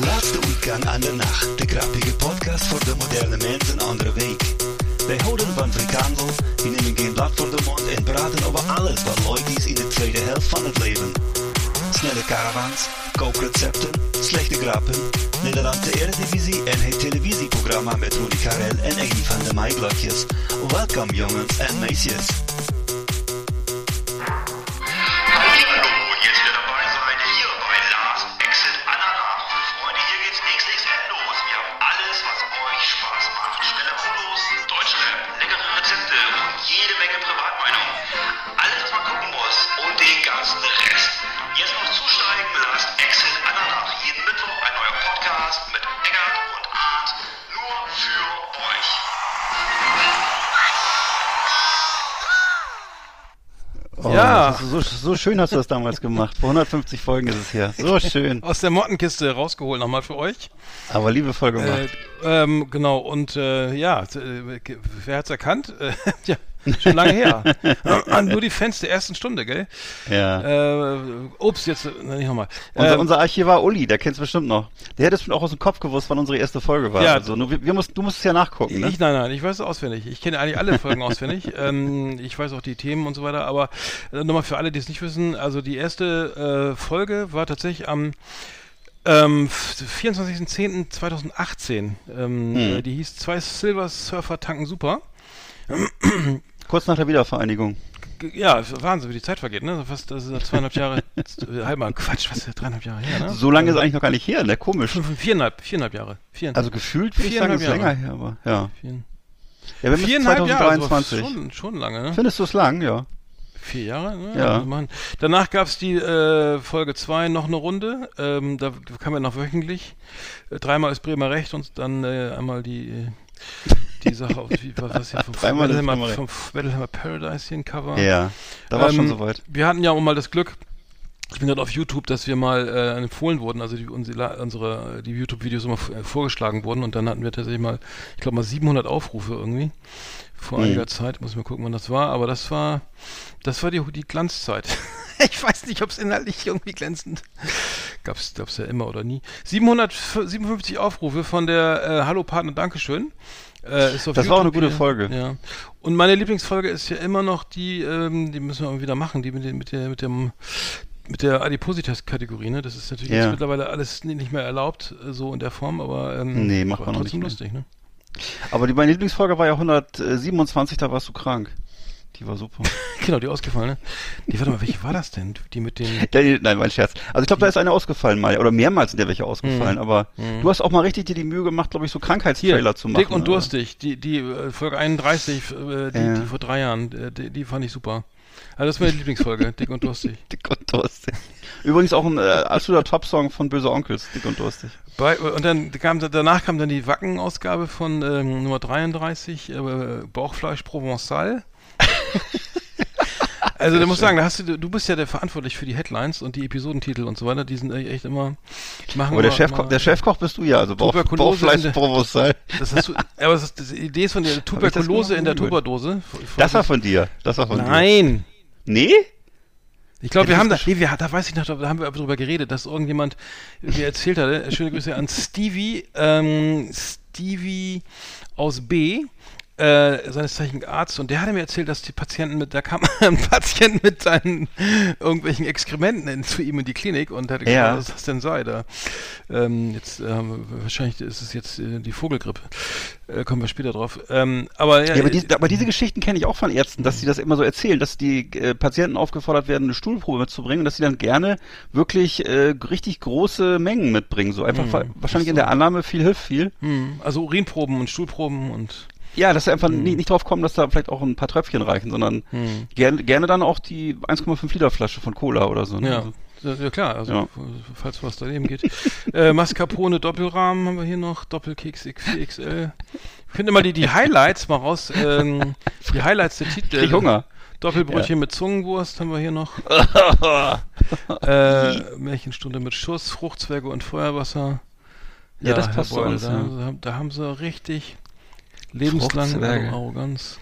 Laatste weekend aan de nacht. De grappige podcast voor de moderne mens een andere week. Wij houden van frikandel, die nemen geen blad voor de mond en praten over alles wat leuk is in de tweede helft van het leven. Snelle caravans, kookrecepten, slechte grappen, Nederlandse Eredivisie en het televisieprogramma met Rudy Karel en Eggy van de Maaiblokjes. Welkom jongens en meisjes. Oh, Ja. So, so schön hast du das damals gemacht. Vor 150 Folgen ist es her. So schön. Aus der Mottenkiste rausgeholt nochmal für euch. Aber liebevoll Äh, gemacht. ähm, genau, und äh, ja, äh, wer hat's erkannt? Äh, ja, schon lange her. Nur die Fans der ersten Stunde, gell? ja. Äh, ups, jetzt, nicht nochmal. unser, Ähm, unser Archivar Uli, der kennt's bestimmt noch. Der hätte es auch aus dem Kopf gewusst, wann unsere erste Folge war. Ja. Also, nur, wir, wir mussten, du musst es ja nachgucken, ne? Ich, nein, nein, ich weiß es auswendig. Ich kenne eigentlich alle Folgen auswendig. Ähm, ich weiß auch die Themen und so weiter. Aber äh, nochmal für alle, die es nicht wissen, also die erste äh, Folge war tatsächlich am ähm, 24.10.2018. Ähm, äh, Die hieß Zwei Silver Surfer tanken super. Kurz nach der Wiedervereinigung. Ja, es Wahnsinn, wie die Zeit vergeht, ne? Fast das ist zweieinhalb Jahre, äh, halb mal Quatsch, was ist dreieinhalb Jahre her, ne? So lange ist eigentlich noch gar nicht her, ne? Komisch. Fünf, viereinhalb, viereinhalb Jahre. Viereinhalb, Also gefühlt würde ich sagen, ist länger her, aber ja. vier, Ja, wir haben jetzt viereinhalb Jahre, also 2023. schon, schon lange, ne? Findest du es lang, ja? Vier Jahre, ne? Ja. Also. Danach gab's die äh, Folge 2 noch eine Runde. Ähm, da kam ja noch wöchentlich. Äh, dreimal ist Bremer Recht und dann äh, einmal die, die Sache auf wie, was was hier vom Recht. vom Battlehammer Paradise hier ein Cover. Ja. Da war schon Ähm, soweit. Wir hatten ja auch mal das Glück, ich bin gerade auf YouTube, dass wir mal äh, empfohlen wurden, also die, unsere, unsere die YouTube-Videos immer äh, vorgeschlagen wurden und dann hatten wir tatsächlich mal, ich glaube mal 700 Aufrufe irgendwie vor Mhm. einiger Zeit. Muss mal gucken, wann das war, aber das war, das war die, die Glanzzeit. ich weiß nicht, ob es inhaltlich irgendwie glänzend gab's, gab's ja immer oder nie. 757 Aufrufe von der äh, Hallo Partner, Dankeschön. Äh, Das war auch eine YouTube gute hier. Folge. Ja. Und meine Lieblingsfolge ist ja immer noch die, ähm, die müssen wir wieder machen, die mit, den, mit der, mit dem, mit der Adipositas-Kategorie, ne? Das ist natürlich Ja. jetzt mittlerweile alles ni- nicht mehr erlaubt, äh, so in der Form, aber ähm, Nee, macht man trotzdem nicht lustig, ne? Aber die, meine Lieblingsfolge war ja 127, da warst du krank. Die war super. Genau, die ausgefallene. Die, warte mal, welche war das denn? Die mit den. Ja, die- Nein, mein Scherz. Also ich glaube, da ist eine ausgefallen mal. Oder mehrmals sind ja welche ausgefallen. Aber du hast auch mal richtig dir die Mühe gemacht, glaube ich, so Krankheitstrailer zu machen. Dick und oder? Durstig, die, die äh, Folge 31, äh, die, Ja. die vor drei Jahren, äh, die, die fand ich super. Also das ist meine Lieblingsfolge, Dick und Durstig. Dick und Durstig. Übrigens auch ein äh, absoluter Top-Song von Böse Onkels, Dick und Durstig. Bei, und dann kam, danach kam dann die Wacken-Ausgabe von ähm, Nummer 33, äh, Bauchfleisch Provençal. also da muss sagen, da hast du, du bist ja der verantwortlich für die Headlines und die Episodentitel und so weiter, die sind echt immer, machen Aber der, immer- der Chefkoch bist du ja, also Bauch, Tuberkulose Bauchfleisch in der- Provençal. Das hast du, aber das ist, das, die Idee ist von der das Tuberkulose in der. Tuberdose. Das war von dir. Das war von dir. Nein! Nee? Ich glaube, wir haben da, nee, wir, da weiß ich noch, da haben wir drüber geredet, dass irgendjemand mir erzählt hatte, schöne Grüße an Stevie, ähm, Stevie aus B, äh, seines Zeichen Arzt, und der hatte mir erzählt, dass die Patienten mit, da kam ein Patient mit seinen irgendwelchen Exkrementen in, zu ihm in die Klinik und hat gesagt, Ja. was das denn sei. Da, ähm, jetzt, ähm, wahrscheinlich ist es jetzt äh, die Vogelgrippe. Äh, kommen wir später drauf. Ähm, aber ja, Ja, aber, äh, die, aber diese Geschichten kenne ich auch von Ärzten, dass sie das immer so erzählen, dass die äh, Patienten aufgefordert werden, eine Stuhlprobe mitzubringen und dass sie dann gerne wirklich äh, richtig große Mengen mitbringen. So einfach wa- wahrscheinlich in der Annahme, viel hilft viel. hm, also Urinproben und Stuhlproben und Ja, dass sie einfach Hm. nicht, nicht drauf kommen, dass da vielleicht auch ein paar Tröpfchen reichen, sondern gerne, gerne dann auch die 1,5 Liter Flasche von Cola oder so. Ne? Ja. Ja, ja, klar, also Ja. falls was daneben geht. äh, Mascarpone Doppelrahmen haben wir hier noch, Doppelkeks XL. Ich finde mal die, die Highlights mal raus. Ähm, die Highlights der Titel. Krieg Hunger. Doppelbrötchen mit Zungenwurst haben wir hier noch. äh, Märchenstunde mit Schuss, Fruchtzwerge und Feuerwasser. Ja, das Herr passt so Beul, alles, Da, ja. da haben sie richtig lebenslange. Arroganz.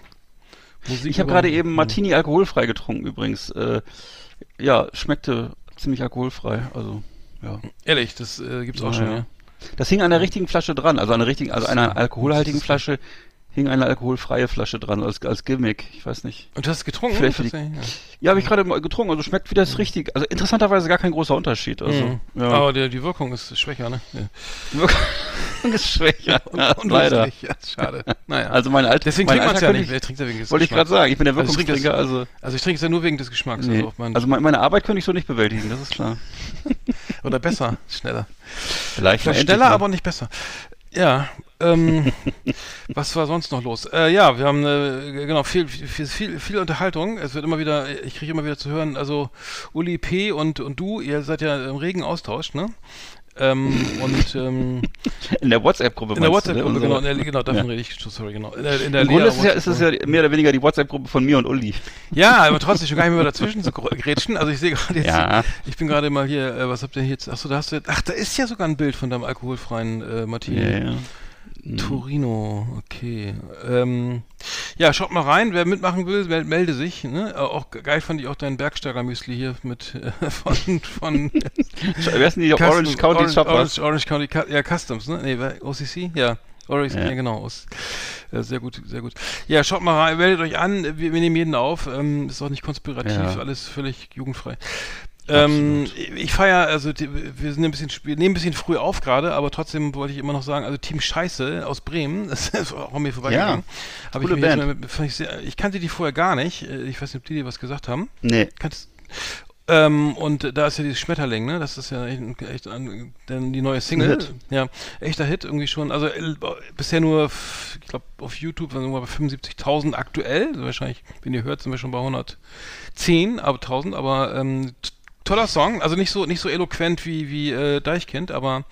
Musik Ich habe gerade eben Martini alkoholfrei getrunken übrigens. Äh, ja, schmeckte ziemlich alkoholfrei. Also, ja. Ehrlich, das äh, gibt's auch Ja, schon, ja. Das hing an der richtigen Flasche dran, also an der richtigen, also einer alkoholhaltigen Flasche hing eine alkoholfreie Flasche dran, als, als Gimmick. Ich weiß nicht. Und du hast getrunken? Vielleicht für die-? Ja, habe ich gerade mal getrunken, also schmeckt wie das richtig. Also interessanterweise gar kein großer Unterschied. Also, Mhm. ja. Aber der, die Wirkung ist schwächer, ne? Ja. Wirkung ist schwächer. Ja, Und leider. Ja, schade. Naja. Also mein Alter, Deswegen mein trinkt man es ja nicht. Wer Ich, trinkt ja wegen des wollte ich gerade sagen, ich bin der Also ich trinke Wirkungstrinker, das- also, Also ich trinke es ja nur wegen des Geschmacks. nee. Also, mein, also mein- meine Arbeit könnte ich so nicht bewältigen, das ist klar. oder besser, schneller. Vielleicht, Vielleicht schneller, aber nicht besser. Ja, ähm, was war sonst noch los? Äh, ja, wir haben äh, genau viel, viel, viel, viel Unterhaltung. Es wird immer wieder, ich kriege immer wieder zu hören, also Uli P. und, und du, ihr seid ja im regen Austausch, ne? Ähm, und ähm, In der WhatsApp-Gruppe in der ne? WhatsApp-Gruppe, genau, in Unsere- der, genau, davon Ja. rede ich, sorry, genau. In der, in der Im Grunde ist es, ja, ist es ja mehr oder weniger die WhatsApp-Gruppe von mir und Uli. Ja, aber trotzdem schon gar nicht mehr dazwischen zu gr- grätschen. Also ich sehe gerade jetzt, Ja. ich bin gerade mal hier, äh, was habt ihr jetzt? Achso, da hast du, ach, da ist ja sogar ein Bild von deinem alkoholfreien äh, Martini. Ja, ja. Torino, okay. Ähm, ja, schaut mal rein, wer mitmachen will, mel- melde sich. Ne? Äh, Auch ge- geil fand ich auch dein Bergsteiger Müsli hier mit äh, von, von Wer ist denn die Custom- Orange County Orange, Shoppers? Orange, Orange County, ja, Customs, ne? Nee, OCC? Ja. Orange, ja. Ja. genau. Aus, äh, sehr gut, sehr gut. Ja, schaut mal rein, meldet euch an, wir, wir nehmen jeden auf. Ähm, ist auch nicht konspirativ, Ja. alles völlig jugendfrei. Ähm, ich feiere, also wir sind ein bisschen, sp- nehmen ein bisschen früh auf gerade, aber trotzdem wollte ich immer noch sagen, also Team Scheiße aus Bremen, das ist auch an mir vorbeigegangen. Ich, coole jetzt Band. mit, fand ich, sehr, ich kannte die vorher gar nicht. Äh, Ich weiß nicht, ob die dir was gesagt haben. Nee. Kannst, ähm, und da ist ja dieses Schmetterling, ne? Das ist ja echt, echt ein, denn die neue Single. Hit. Ja, echter Hit irgendwie schon. Also äh, bisher nur, ich glaube, auf YouTube waren wir bei 75.000 aktuell. Also wahrscheinlich, wenn ihr hört, sind wir schon bei 110, aber 1000. Aber ähm, toller Song. Also nicht so nicht so eloquent wie wie äh, Deichkind, aber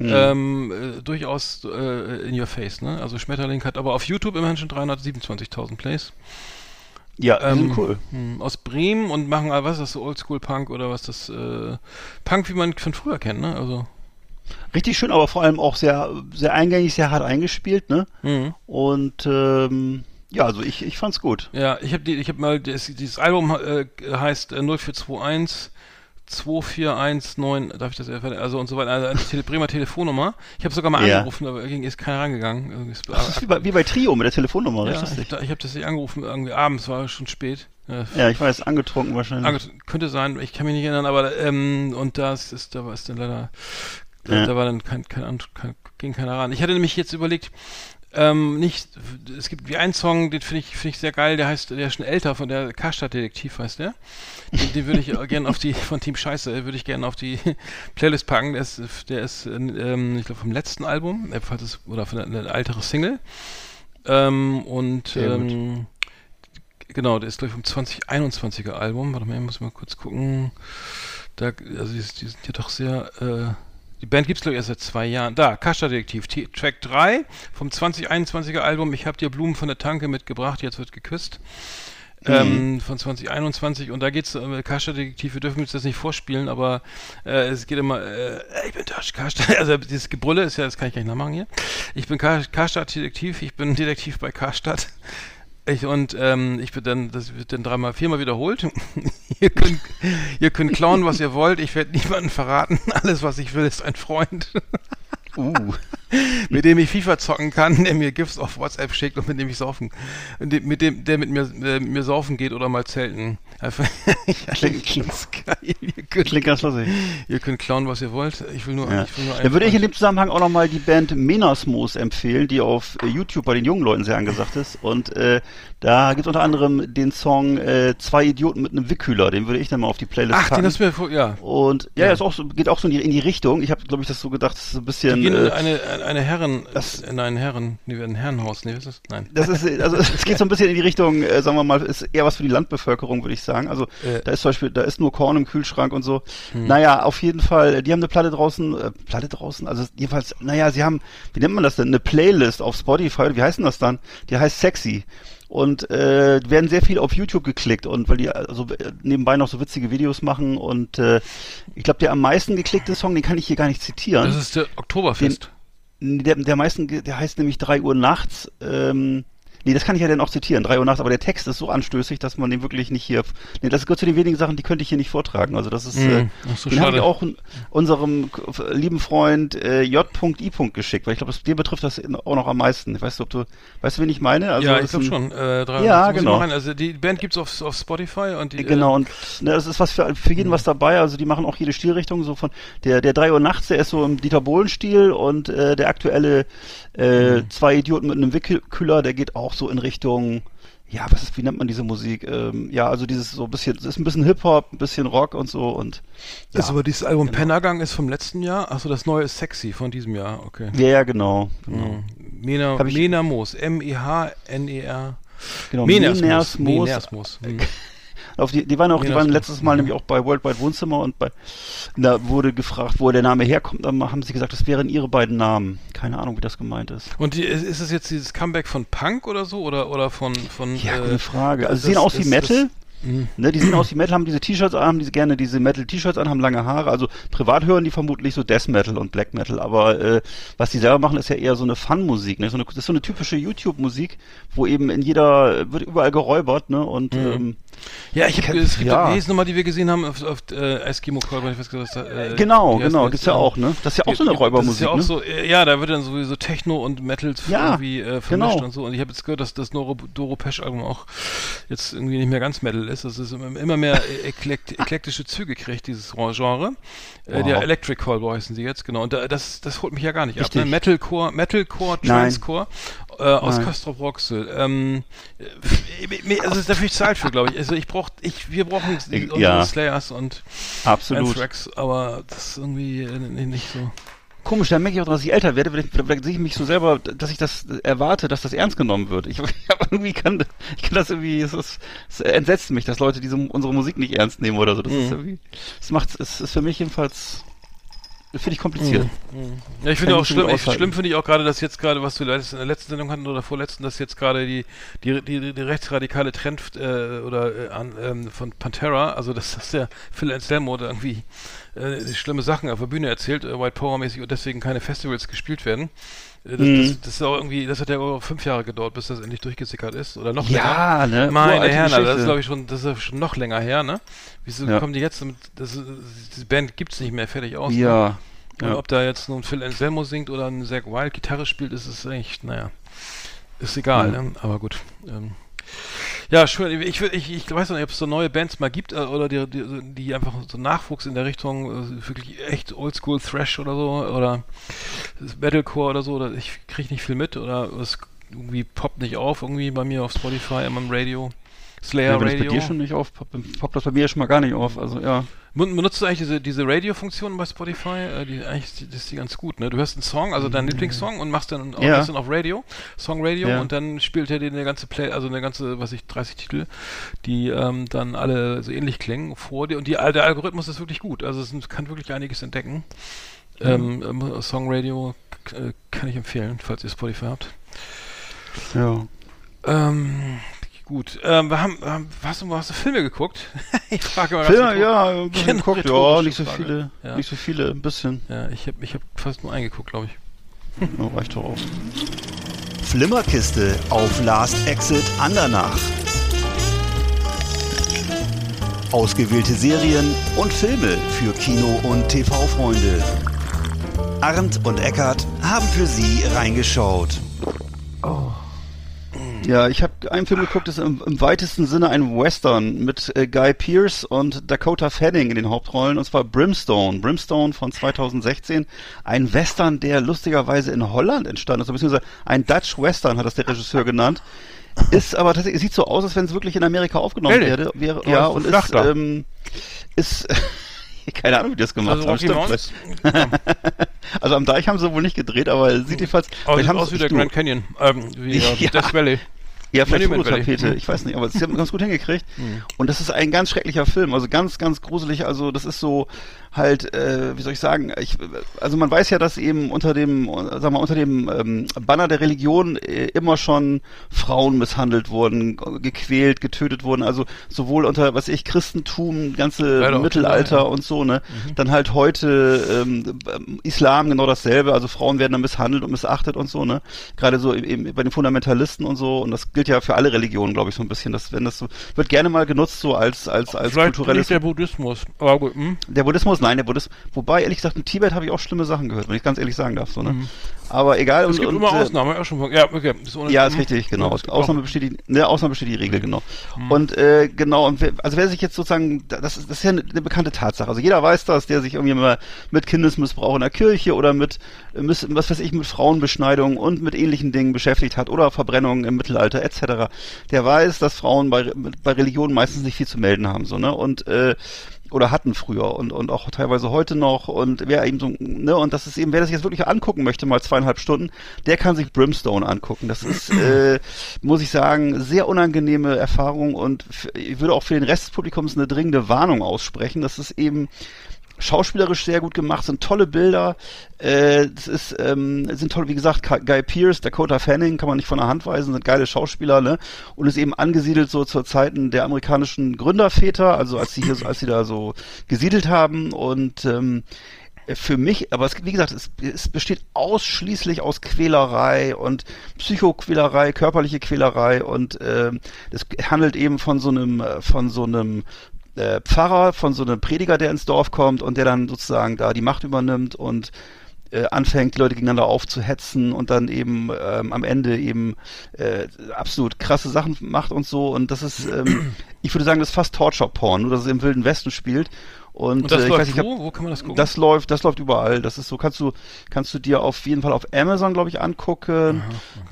ähm, äh, durchaus äh, in your face. Ne? Also Schmetterling hat aber auf YouTube immerhin schon 327.000 Plays. Ja, Ähm, cool. Hm, aus Bremen und machen, äh, was ist das, so Oldschool-Punk oder was das, äh, Punk, wie man von früher kennt, ne? Also, Richtig schön, aber vor allem auch sehr, sehr eingängig, sehr hart eingespielt, ne? mhm. Und ähm, ja, also ich, ich fand's gut. ja, ich habe die, ich habe mal, das, dieses Album äh, heißt äh, 0421 2419, darf ich das erfahren? Also und so weiter, also eine Tele Bremer Telefonnummer. Ich habe sogar mal Ja. angerufen, aber irgendwie ist keiner rangegangen. Ist- Das ist wie bei, wie bei Trio mit der Telefonnummer, ja, richtig? ich, ich habe das nicht angerufen, irgendwie abends, war schon spät. Äh, Ja, ich weiß, angetrunken wahrscheinlich. Ange könnte sein, ich kann mich nicht erinnern, aber ähm, und das ist, da war es dann leider, da, Ja. da war dann kein, kein, kein ging keiner ran. Ich hatte nämlich jetzt überlegt, ähm, nicht, es gibt wie einen Song, den finde ich, finde ich sehr geil, der heißt, der ist schon älter, von der Karstadt-Detektiv heißt der. Den, den würde ich gerne auf die, von Team Scheiße, würde ich gerne auf die Playlist packen. Der ist, der ist ähm, ich glaube, vom letzten Album, äh, falls es, oder von einer eine ältere Single. Ähm, und ähm, genau, der ist glaube ich vom 2021er Album. Warte mal, ich muss mal kurz gucken. Da, also die, die sind ja doch sehr, äh, die Band gibt's glaube ich erst seit zwei Jahren. Da, Kascha Detektiv, T Track 3 vom 2021er Album. Ich habe dir Blumen von der Tanke mitgebracht, jetzt wird geküsst. Ähm, von 2021 und da geht's äh, Kascha Detektiv, wir dürfen uns das nicht vorspielen, aber äh, es geht immer, äh, ich bin Kascha, also dieses Gebrülle ist ja, das kann ich gleich nachmachen hier. Ich bin Ka- Karstadt Detektiv, ich bin Detektiv bei Karstadt. Ich, und ähm, ich wird dann, das wird dann dreimal, viermal wiederholt. ihr, könnt, ihr könnt klauen, was ihr wollt. Ich werde niemanden verraten. Alles, was ich will, ist ein Freund, Uh. mit dem ich FIFA zocken kann, der mir GIFs auf WhatsApp schickt und mit dem ich saufen, mit dem, der mit mir, äh, mit mir saufen geht oder mal zelten. Einfach, Klingt- ganz geil. Ihr könnt, Klingt ganz lustig. ihr könnt klauen, was ihr wollt. Ich will nur, Ja. ich will nur Da würde ich in dem Zusammenhang auch nochmal die Band Menasmos empfehlen, die auf YouTube bei den jungen Leuten sehr angesagt ist. Und äh, da gibt es unter anderem den Song äh, Zwei Idioten mit einem Wickhüler. Den würde ich dann mal auf die Playlist Ach, den packen. hast du mir vor, ja. Und ja, Ja. Ist auch so, geht auch so in die, in die Richtung. Ich habe, glaube ich, das so gedacht, das ist so ein bisschen. Die gehen äh, eine, eine Herren, Das- in ein Herren, nee, ein Herrenhaus, nee, was ist das? Nein. Das ist, also es geht so ein bisschen in die Richtung, äh, sagen wir mal, ist eher was für die Landbevölkerung, würde ich sagen. Also Äh. da ist zum Beispiel, da ist nur Korn im Kühlschrank und so. Naja, auf jeden Fall, die haben eine Platte draußen, äh, Platte draußen, also jedenfalls, naja, sie haben, wie nennt man das denn, eine Playlist auf Spotify, wie heißt denn das dann? Die heißt Sexy. Und äh, werden sehr viel auf YouTube geklickt und weil die also äh, nebenbei noch so witzige Videos machen und äh, ich glaube der am meisten geklickte Song, den kann ich hier gar nicht zitieren. Das ist der Oktoberfest. Der, der meisten, der heißt nämlich 3 Uhr nachts. Ähm, nee, das kann ich ja dann auch zitieren, 3 Uhr nachts, aber der Text ist so anstößig, dass man den wirklich nicht hier. Nee, das gehört zu den wenigen Sachen, die könnte ich hier nicht vortragen. Also das ist, äh, Mhm. Ach so, den habe schade. ich auch unserem lieben Freund äh, J.I. geschickt, weil ich glaube, den betrifft das auch noch am meisten. Ich weiß nicht, ob du, weißt du, wen ich meine? Also ja, ich glaube schon. Äh, drei, Ja, das muss ich genau. Also die Band gibt's auf, auf Spotify und die, Äh, Genau, Äh, und ne, das ist was für, für jeden was dabei. Also die machen auch jede Stilrichtung. So von der der 3 Uhr nachts, der ist so im Dieter Bohlen-Stil und äh, der aktuelle äh, zwei Idioten mit einem Wickelkühler, der geht auch so in Richtung. Ja, was ist, wie nennt man diese Musik? Ähm, ja, also dieses so ein bisschen, es ist ein bisschen Hip-Hop, ein bisschen Rock und so und äh, ist aber dieses Album Pennergang ist vom letzten Jahr. Achso, das neue ist Sexy von diesem Jahr. Okay. ja, ja genau, genau. Mhm. Mena, Mena Moos. M-E-H-N-E-R. genau. Menersmoos. Menersmoos. Menersmoos. Mhm. Auf die, die waren auch, die waren letztes Mal nämlich auch bei Worldwide Wohnzimmer und bei, da wurde gefragt, wo der Name herkommt. Dann haben sie gesagt, das wären ihre beiden Namen. Keine Ahnung, wie das gemeint ist. Und die, ist es jetzt dieses Comeback von Punk oder so? Oder, oder von. von Ja, äh, gute Frage. Also sie sehen aus wie Metal. Mhm. Ne, die sehen aus wie Metal, haben diese T-Shirts an, haben diese gerne diese Metal-T-Shirts an, haben lange Haare. Also privat hören die vermutlich so Death Metal und Black Metal, aber äh, was die selber machen, ist ja eher so eine Fun-Musik. Ne? So eine, das ist so eine typische YouTube-Musik, wo eben in jeder wird überall geräubert, ne? Und ähm, Ja, ich habe es gibt ja. ja. die nächste Nummer, die wir gesehen haben auf, auf äh, Eskimo Callboy, ich weiß gar nicht, was da, äh, genau, wie heißt genau, das? gibt's ja auch, ne? Das ist ja auch so eine Das ist Räubermusik, ja auch ne? so, äh, ja, da wird dann sowieso Techno und Metal Ja, irgendwie äh, vermischt genau. und so. Und ich habe jetzt gehört, dass das Noro, Doro Pesch Album auch jetzt irgendwie nicht mehr ganz Metal ist. Das ist immer, mehr äh, eklekt, eklektische Züge kriegt, dieses Genre. Äh, Wow. der Electric Callboy heißen sie jetzt, genau. Und da, das, das holt mich ja gar nicht Richtig. ab. Ne? Metalcore, Metalcore. Transcore äh, aus. Castrop Rauxel. Ähm, äh, also dafür ich Zeit für, glaube ich. Also ich brauch, ich, wir brauchen unsere ja. Slayers und absolut. Anthrax, aber das ist irgendwie äh, nicht so. Komisch, da merke ich auch, dass ich älter werde, vielleicht, vielleicht sehe ich mich so selber, dass ich das erwarte, dass das ernst genommen wird. Ich, ich irgendwie kann, ich kann das irgendwie, es, ist, es entsetzt mich, dass Leute diese unsere Musik nicht ernst nehmen oder so. Das ist irgendwie, das macht, es ist für mich jedenfalls, finde ich kompliziert. Ja, ich finde auch schlimm, ich, schlimm finde ich auch gerade, dass jetzt gerade, was letztes- in der letzten Sendung hatten oder vorletzten, dass jetzt gerade die, die, die, die rechtsradikale Trend äh, oder äh, an, ähm, von Pantera, also dass, dass der Phil Anselmo da irgendwie äh, schlimme Sachen auf der Bühne erzählt, äh, White Power mäßig und deswegen keine Festivals gespielt werden. Das, Mhm. das, das ist auch irgendwie, das hat ja auch fünf Jahre gedauert, bis das endlich durchgesickert ist. Oder noch Ja, länger. ne? Meine Herren, also das ist glaube ich schon, das ist schon noch länger her, ne? Wieso Ja. kommen die jetzt damit, das, diese Band gibt's nicht mehr fertig aus? Ne? Ja. Und Ja. ob da jetzt nun Phil Anselmo singt oder ein Zack Wild Gitarre spielt, ist es echt, naja, ist egal, Ja. ne? aber gut. Ähm, ja, schön. Ich, ich, ich, weiß nicht, ob es so neue Bands mal gibt äh, oder die, die, die einfach so Nachwuchs in der Richtung äh, wirklich echt Oldschool Thrash oder so oder Metalcore oder so. Oder ich kriege nicht viel mit oder es irgendwie poppt nicht auf irgendwie bei mir auf Spotify, immer im Radio. Slayer Ja, wenn das bei Radio. dir schon nicht auf, poppt das bei mir schon mal gar nicht auf. Also ja. Ben- Benutzt du eigentlich diese, diese Radio-Funktion bei Spotify? Äh, die, eigentlich ist die, das ist die ganz gut, ne? Du hörst einen Song, also deinen Lieblingssong und machst dann auch Ja. ein bisschen auf Radio, Song Radio Ja. und dann spielt er dir eine ganze Play, also eine ganze, was ich, 30 Titel, die ähm, dann alle so ähnlich klingen vor dir und die, der Algorithmus ist wirklich gut, also es kann wirklich einiges entdecken. Ähm, ähm, Song Radio äh, kann ich empfehlen, falls ihr Spotify habt. Ja. Ähm, gut, ähm, wir haben, ähm, hast, du, hast du Filme geguckt? ich frage mal Filme, ja, ein bisschen geguckt, ja, nicht so Frage. viele, Ja. nicht so viele, ein bisschen. Ja, ich habe ich hab fast nur eingeguckt, glaube ich. Ja, reicht doch auch. Flimmerkiste auf Last Exit Andernach. Ausgewählte Serien und Filme für Kino- und TV-Freunde. Arndt und Eckart haben für Sie reingeschaut. Ja, ich habe einen Film geguckt, das ist im, im weitesten Sinne ein Western mit äh, Guy Pearce und Dakota Fanning in den Hauptrollen, und zwar Brimstone. Brimstone von 2016. Ein Western, der lustigerweise in Holland entstanden ist, beziehungsweise ein Dutch Western hat das der Regisseur genannt. Ist aber tatsächlich, sieht so aus, als wenn es wirklich in Amerika aufgenommen Ehrlich? werde, wäre. Ja, und ist, ähm, ist, keine Ahnung, wie die das gemacht Also haben. Rocky Stimmt, vielleicht. Also am Deich haben sie wohl nicht gedreht, aber sieht jedenfalls. Sieht haben aus wie der Grand Canyon, ähm, wie Ja. ja. Death Valley. Ja, vielleicht. Fototapete, Mhm. ich weiß nicht, aber sie haben ganz gut hingekriegt. Und das ist ein ganz schrecklicher Film, also ganz, ganz gruselig. Also das ist so halt, äh, wie soll ich sagen, ich, also man weiß ja, dass eben unter dem, sag mal, unter dem ähm, Banner der Religion äh, immer schon Frauen misshandelt wurden, gequält, getötet wurden. Also sowohl unter, was ich, Christentum, ganze Leider auch, Mittelalter ja. und so, ne? Dann halt heute ähm, Islam genau dasselbe. Also Frauen werden dann misshandelt und missachtet und so, ne? Gerade so eben bei den Fundamentalisten und so. Und das gilt ja für alle Religionen, glaube ich, so ein bisschen. Das, wenn das so, wird gerne mal genutzt so als als als Vielleicht kulturelles. nicht der Buddhismus. Aber gut, hm? Der Buddhismus, nein, der Buddhismus. Wobei, ehrlich gesagt, in Tibet habe ich auch schlimme Sachen gehört, wenn ich ganz ehrlich sagen darf. So, ne? Aber egal. Es und, gibt und, immer äh, Ausnahmen, ja, schon von, ja, okay. Ist ja, ist richtig, genau. Ausnahme besteht die, ne, Ausnahme besteht die Regel, genau. Mhm. Und äh, genau, und wer, also wer sich jetzt sozusagen, das ist, das ist ja eine, eine bekannte Tatsache. Also jeder weiß das, der sich irgendwie mal mit Kindesmissbrauch in der Kirche oder mit, was weiß ich, mit Frauenbeschneidung und mit ähnlichen Dingen beschäftigt hat oder Verbrennungen im Mittelalter etc. Der weiß, dass Frauen bei, bei Religionen meistens nicht viel zu melden haben, so, ne? Und äh, oder hatten früher und, und auch teilweise heute noch und wer eben so, ne, und das ist eben, wer das jetzt wirklich angucken möchte, mal zweieinhalb Stunden, der kann sich Brimstone angucken. Das ist, äh, muss ich sagen, sehr unangenehme Erfahrung und ich würde auch für den Rest des Publikums eine dringende Warnung aussprechen. Das ist eben schauspielerisch sehr gut gemacht, sind tolle Bilder, äh, das ist, ähm, sind toll, wie gesagt, Guy Pearce, Dakota Fanning, kann man nicht von der Hand weisen, sind geile Schauspieler, ne? Und ist eben angesiedelt so zur Zeiten der amerikanischen Gründerväter, also als sie hier, als sie da so gesiedelt haben. Und ähm, für mich, aber es, wie gesagt, es, es besteht ausschließlich aus Quälerei und Psychoquälerei, körperliche Quälerei. Und ähm, es handelt eben von so einem, äh, von so einem äh, Pfarrer, von so einem Prediger, der ins Dorf kommt und der dann sozusagen da die Macht übernimmt und äh, anfängt, Leute gegeneinander aufzuhetzen und dann eben ähm, am Ende eben äh, absolut krasse Sachen macht und so. Und das ist, ähm, ich würde sagen, das ist fast Torture-Porn, nur dass es im Wilden Westen spielt. Und, Und das äh, ich läuft weiß nicht, ich wo? hab- Wo kann man das gucken? das läuft, das läuft überall. Das ist so, kannst du, kannst du dir auf jeden Fall auf Amazon, glaube ich, angucken.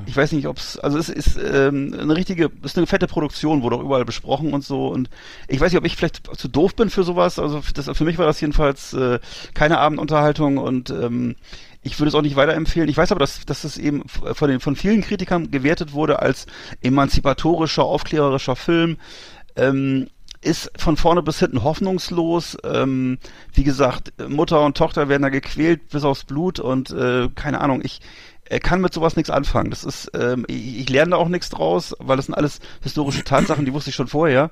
Ich weiß nicht, ob es, also es ist ähm, eine richtige, es ist eine fette Produktion, wurde auch überall besprochen und so. Und ich weiß nicht, ob ich vielleicht zu doof bin für sowas. Also das, für mich war das jedenfalls äh, keine Abendunterhaltung und ähm, ich würde es auch nicht weiterempfehlen. Ich weiß aber, dass, dass es eben von den von vielen Kritikern gewertet wurde als emanzipatorischer, aufklärerischer Film. Ähm, ist von vorne bis hinten hoffnungslos. Ähm, wie gesagt, Mutter und Tochter werden da gequält bis aufs Blut und äh, keine Ahnung, ich äh, kann mit sowas nichts anfangen. Das ist, ähm, ich, ich lerne da auch nichts draus, weil das sind alles historische Tatsachen, die wusste ich schon vorher.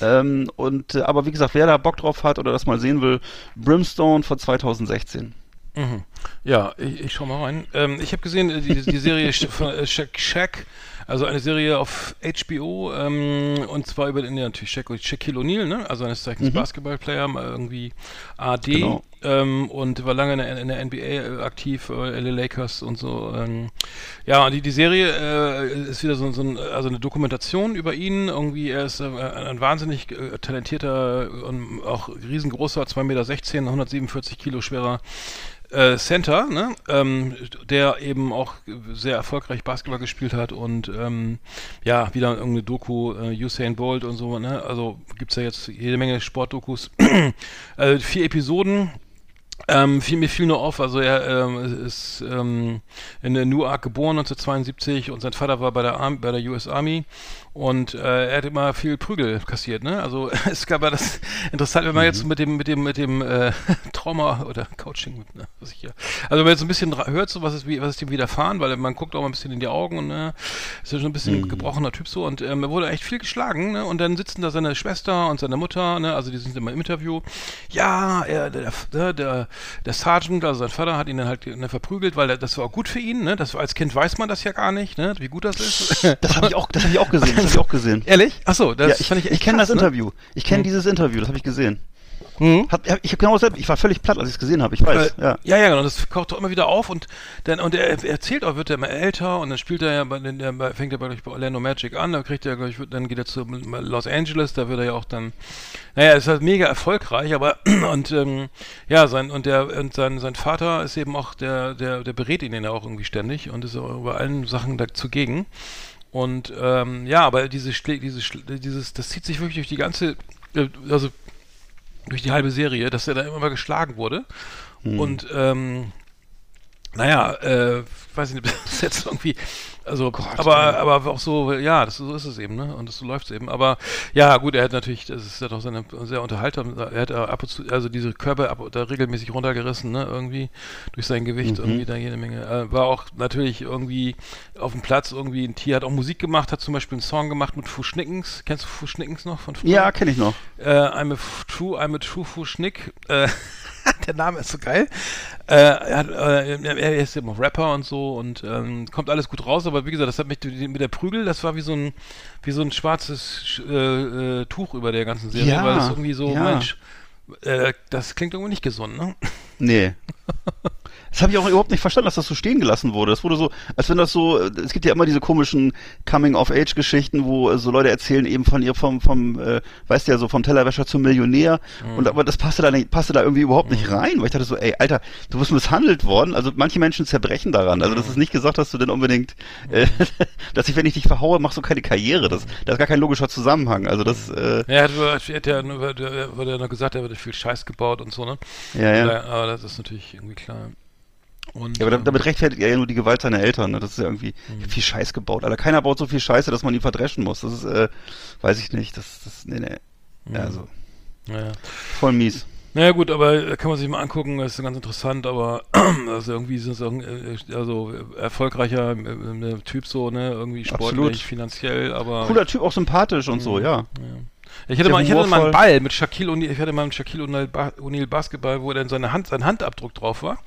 Ähm, und äh, aber wie gesagt, wer da Bock drauf hat oder das mal sehen will, Brimstone von 2016. Mhm. Ja, ich, ich schau mal rein. Ähm, ich habe gesehen, äh, die, die Serie von äh, Shaq, Shaq, also eine Serie auf HBO, ähm, und zwar über den, ja, natürlich Shaq, Shaquille O'Neal, ne? also eines Zeichens Basketballplayer, mal irgendwie AD, Genau. ähm, und war lange in der, in der NBA äh, aktiv, äh, LA Lakers und so. Ähm, ja, die, die Serie äh, ist wieder so, so ein, also eine Dokumentation über ihn. Irgendwie, er ist äh, ein wahnsinnig äh, talentierter und auch riesengroßer, 2,16 Meter, 147 Kilo schwerer äh, Center, ne? ähm, der eben auch sehr erfolgreich Basketball gespielt hat und ähm, ja, wieder irgendeine Doku, äh, Usain Bolt und so, ne? Also gibt's ja jetzt jede Menge Sportdokus. äh, vier Episoden. Ähm, fiel, mir fiel nur auf, also er ähm, ist ähm, in Newark geboren 1972 und sein Vater war bei der, Arm bei der US Army und äh, er hat immer viel Prügel kassiert, ne? Also es gab ja das interessant, wenn man jetzt mit dem mit dem mit dem äh, Trauma oder Coaching, ne, was ich hier, also wenn man jetzt ein bisschen hört, so was ist wie was ist dem widerfahren, weil man guckt auch mal ein bisschen in die Augen und ne, ist ja schon ein bisschen gebrochener Typ so und ähm, er wurde echt viel geschlagen, ne? Und dann sitzen da seine Schwester und seine Mutter, ne? Also die sind immer im Interview. Ja, er, der, der, der, der Sergeant, also sein Vater, hat ihn dann halt ne, verprügelt, weil das war auch gut für ihn, ne? Das als Kind weiß man das ja gar nicht, ne? Wie gut das ist. Das habe ich auch, das habe ich auch gesehen. Das habe ich auch gesehen. Ehrlich? Achso, das ja, ich, fand ich ich, echt kenne das ne? Interview. Ich kenne dieses Interview, das habe ich gesehen. Mhm. Hab, ich habe genau dasselbe. Ich war völlig platt, als ich es gesehen habe. Ich weiß. Äh, ja. ja, ja, genau. Das kocht doch immer wieder auf und dann und er, er erzählt auch, wird er immer älter und dann spielt er ja bei, der, fängt er bei, ich, bei Orlando Magic an, da kriegt er, ich, dann geht er zu Los Angeles, da wird er ja auch dann, naja, ist halt mega erfolgreich, aber und ähm, ja, sein und der und sein sein Vater ist eben auch der der der berät ihn ja auch irgendwie ständig und ist auch über allen Sachen dazugegen. Und ähm, ja, aber diese diese dieses das zieht sich wirklich durch die ganze äh, also durch die halbe Serie, dass er da immer mal geschlagen wurde. Und ähm, naja, äh, weiß ich nicht, das ist jetzt irgendwie, also, aber, aber auch so, ja, das, so ist es eben, ne? Und das, so läuft es eben. Aber ja, gut, er hat natürlich, das ist ja doch seine, sehr unterhaltsam, er hat ab und zu, also diese Körper ab, da regelmäßig runtergerissen, ne? Irgendwie durch sein Gewicht, irgendwie da jede Menge. Äh, war auch natürlich irgendwie auf dem Platz irgendwie ein Tier, hat auch Musik gemacht, hat zum Beispiel einen Song gemacht mit Fuschnickens. Kennst du Fuschnickens noch von früher? Ja, kenne ich noch. Äh, I'm a true, I'm a true Fuschnick. Äh, der Name ist so geil. Äh, er, hat, äh, er ist auch Rapper und so und ähm, kommt alles gut raus, aber wie gesagt, das hat mich mit der Prügel, das war wie so ein wie so ein schwarzes Sch- äh, äh, Tuch über der ganzen Serie, Ja, weil das irgendwie so, ja. Mensch, äh, das klingt irgendwie nicht gesund, ne? Nee. Das habe ich auch überhaupt nicht verstanden, dass das so stehen gelassen wurde. Das wurde so, als wenn das so, es gibt ja immer diese komischen Coming-of-Age-Geschichten, wo so Leute erzählen eben von ihr vom, vom, äh, weißt du ja, so vom Tellerwäscher zum Millionär. Und aber das passte da nicht, passte da irgendwie überhaupt nicht rein, weil ich dachte so, ey, Alter, du bist misshandelt worden. Also manche Menschen zerbrechen daran. Also das ist nicht gesagt, dass du denn unbedingt, äh, dass ich, wenn ich dich verhaue, machst du keine Karriere. Das, da ist gar kein logischer Zusammenhang. Also das, äh, Ja, er hat, ja nur- wurde ja noch gesagt, er wurde viel Scheiß gebaut und so, ne? ja, ja. Aber das ist natürlich irgendwie klar. Und, Ja, aber ähm, damit rechtfertigt er ja nur die Gewalt seiner Eltern. Ne? Das ist ja irgendwie ich hab viel Scheiß gebaut. Alter, keiner baut so viel Scheiße, dass man ihn verdreschen muss. Das ist, äh, weiß ich nicht. Das, das, nee, nee. Ja, also, naja. voll mies. Naja gut, aber äh, kann man sich mal angucken, das ist ganz interessant, aber also irgendwie ist es äh, also äh, erfolgreicher äh, äh, Typ so, ne, irgendwie sportlich, Absolut. finanziell, aber Cooler Typ, auch sympathisch und so, ja. ich hatte Sehr mal, ich hatte mal einen. Ball mit Shaquille O'Neal, ich hatte mal einen Shaquille O'Neal Basketball, wo dann seine Hand, sein Handabdruck drauf war.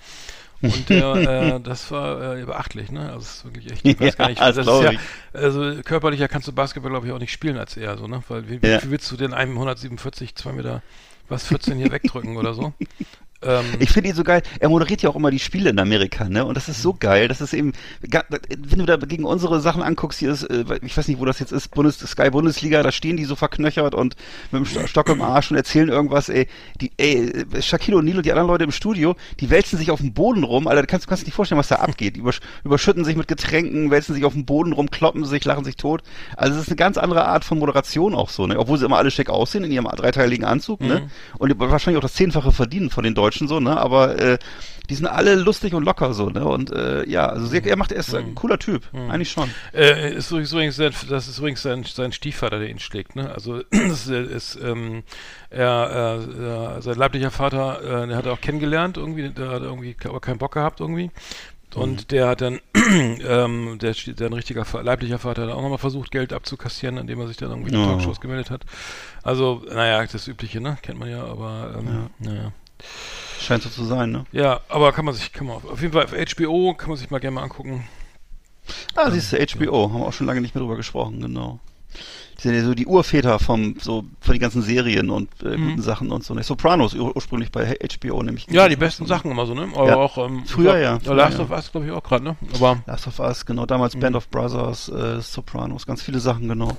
Und äh, das war äh, beachtlich, ne? Also es ist wirklich echt, ich weiß gar nicht, Ja, das ist ja, also körperlicher kannst du Basketball glaube ich auch nicht spielen als er, so, ne? Weil wie, Ja. wie willst du denn einem 147, 2 Meter, was 14 hier wegdrücken oder so? Ähm, Ich finde ihn so geil. Er moderiert ja auch immer die Spiele in Amerika, ne? Und das ist so geil. Das ist eben, wenn du da gegen unsere Sachen anguckst, hier ist, äh, ich weiß nicht, wo das jetzt ist, Bundes Sky Bundesliga, da stehen die so verknöchert und mit dem Sto- Stock im Arsch und erzählen irgendwas, ey. Die, ey, Shaquille O'Neal und die anderen Leute im Studio, die wälzen sich auf dem Boden rum, Alter, du kannst, du kannst nicht vorstellen, was da abgeht. Die übersch überschütten sich mit Getränken, wälzen sich auf dem Boden rum, kloppen sich, lachen sich tot. Also es ist eine ganz andere Art von Moderation auch so, ne? Obwohl sie immer alle schick aussehen in ihrem dreiteiligen Anzug, ne? Und wahrscheinlich auch das Zehnfache verdienen von den Deutschen so, ne? Aber äh, die sind alle lustig und locker so, ne? Und äh, ja, also sehr, er macht, er ist ein cooler Typ, eigentlich schon. Äh, ist übrigens, das ist übrigens sein, sein Stiefvater, der ihn schlägt. Ne? Also das ist, ist ähm, er, äh, äh, sein leiblicher Vater, äh, der hat er auch kennengelernt irgendwie, der hat irgendwie aber keinen Bock gehabt irgendwie. Und der hat dann, ähm, der, der ein richtiger leiblicher Vater hat auch nochmal versucht, Geld abzukassieren, indem er sich dann irgendwie in Oh. Talkshows gemeldet hat. Also, naja, das Übliche, ne? Kennt man ja, aber ähm, naja. Scheint so zu sein, ne? Ja, aber kann man sich, kann man auf, auf jeden Fall auf HBO kann man sich mal gerne mal angucken. Ah, siehst du, HBO, haben wir auch schon lange nicht mehr drüber gesprochen, genau. Die sind ja so die Urväter vom, so, von den ganzen Serien und äh, guten Sachen und so. Ne? Sopranos ur ursprünglich bei HBO nämlich. Ja, die besten Sachen immer so, ne? Aber Ja. auch ähm, Früher, ja. glaub, Last Früher, of Us, glaube ich, auch gerade, ne? Aber Last of Us, genau, damals Mhm. Band of Brothers, äh, Sopranos, ganz viele Sachen, genau.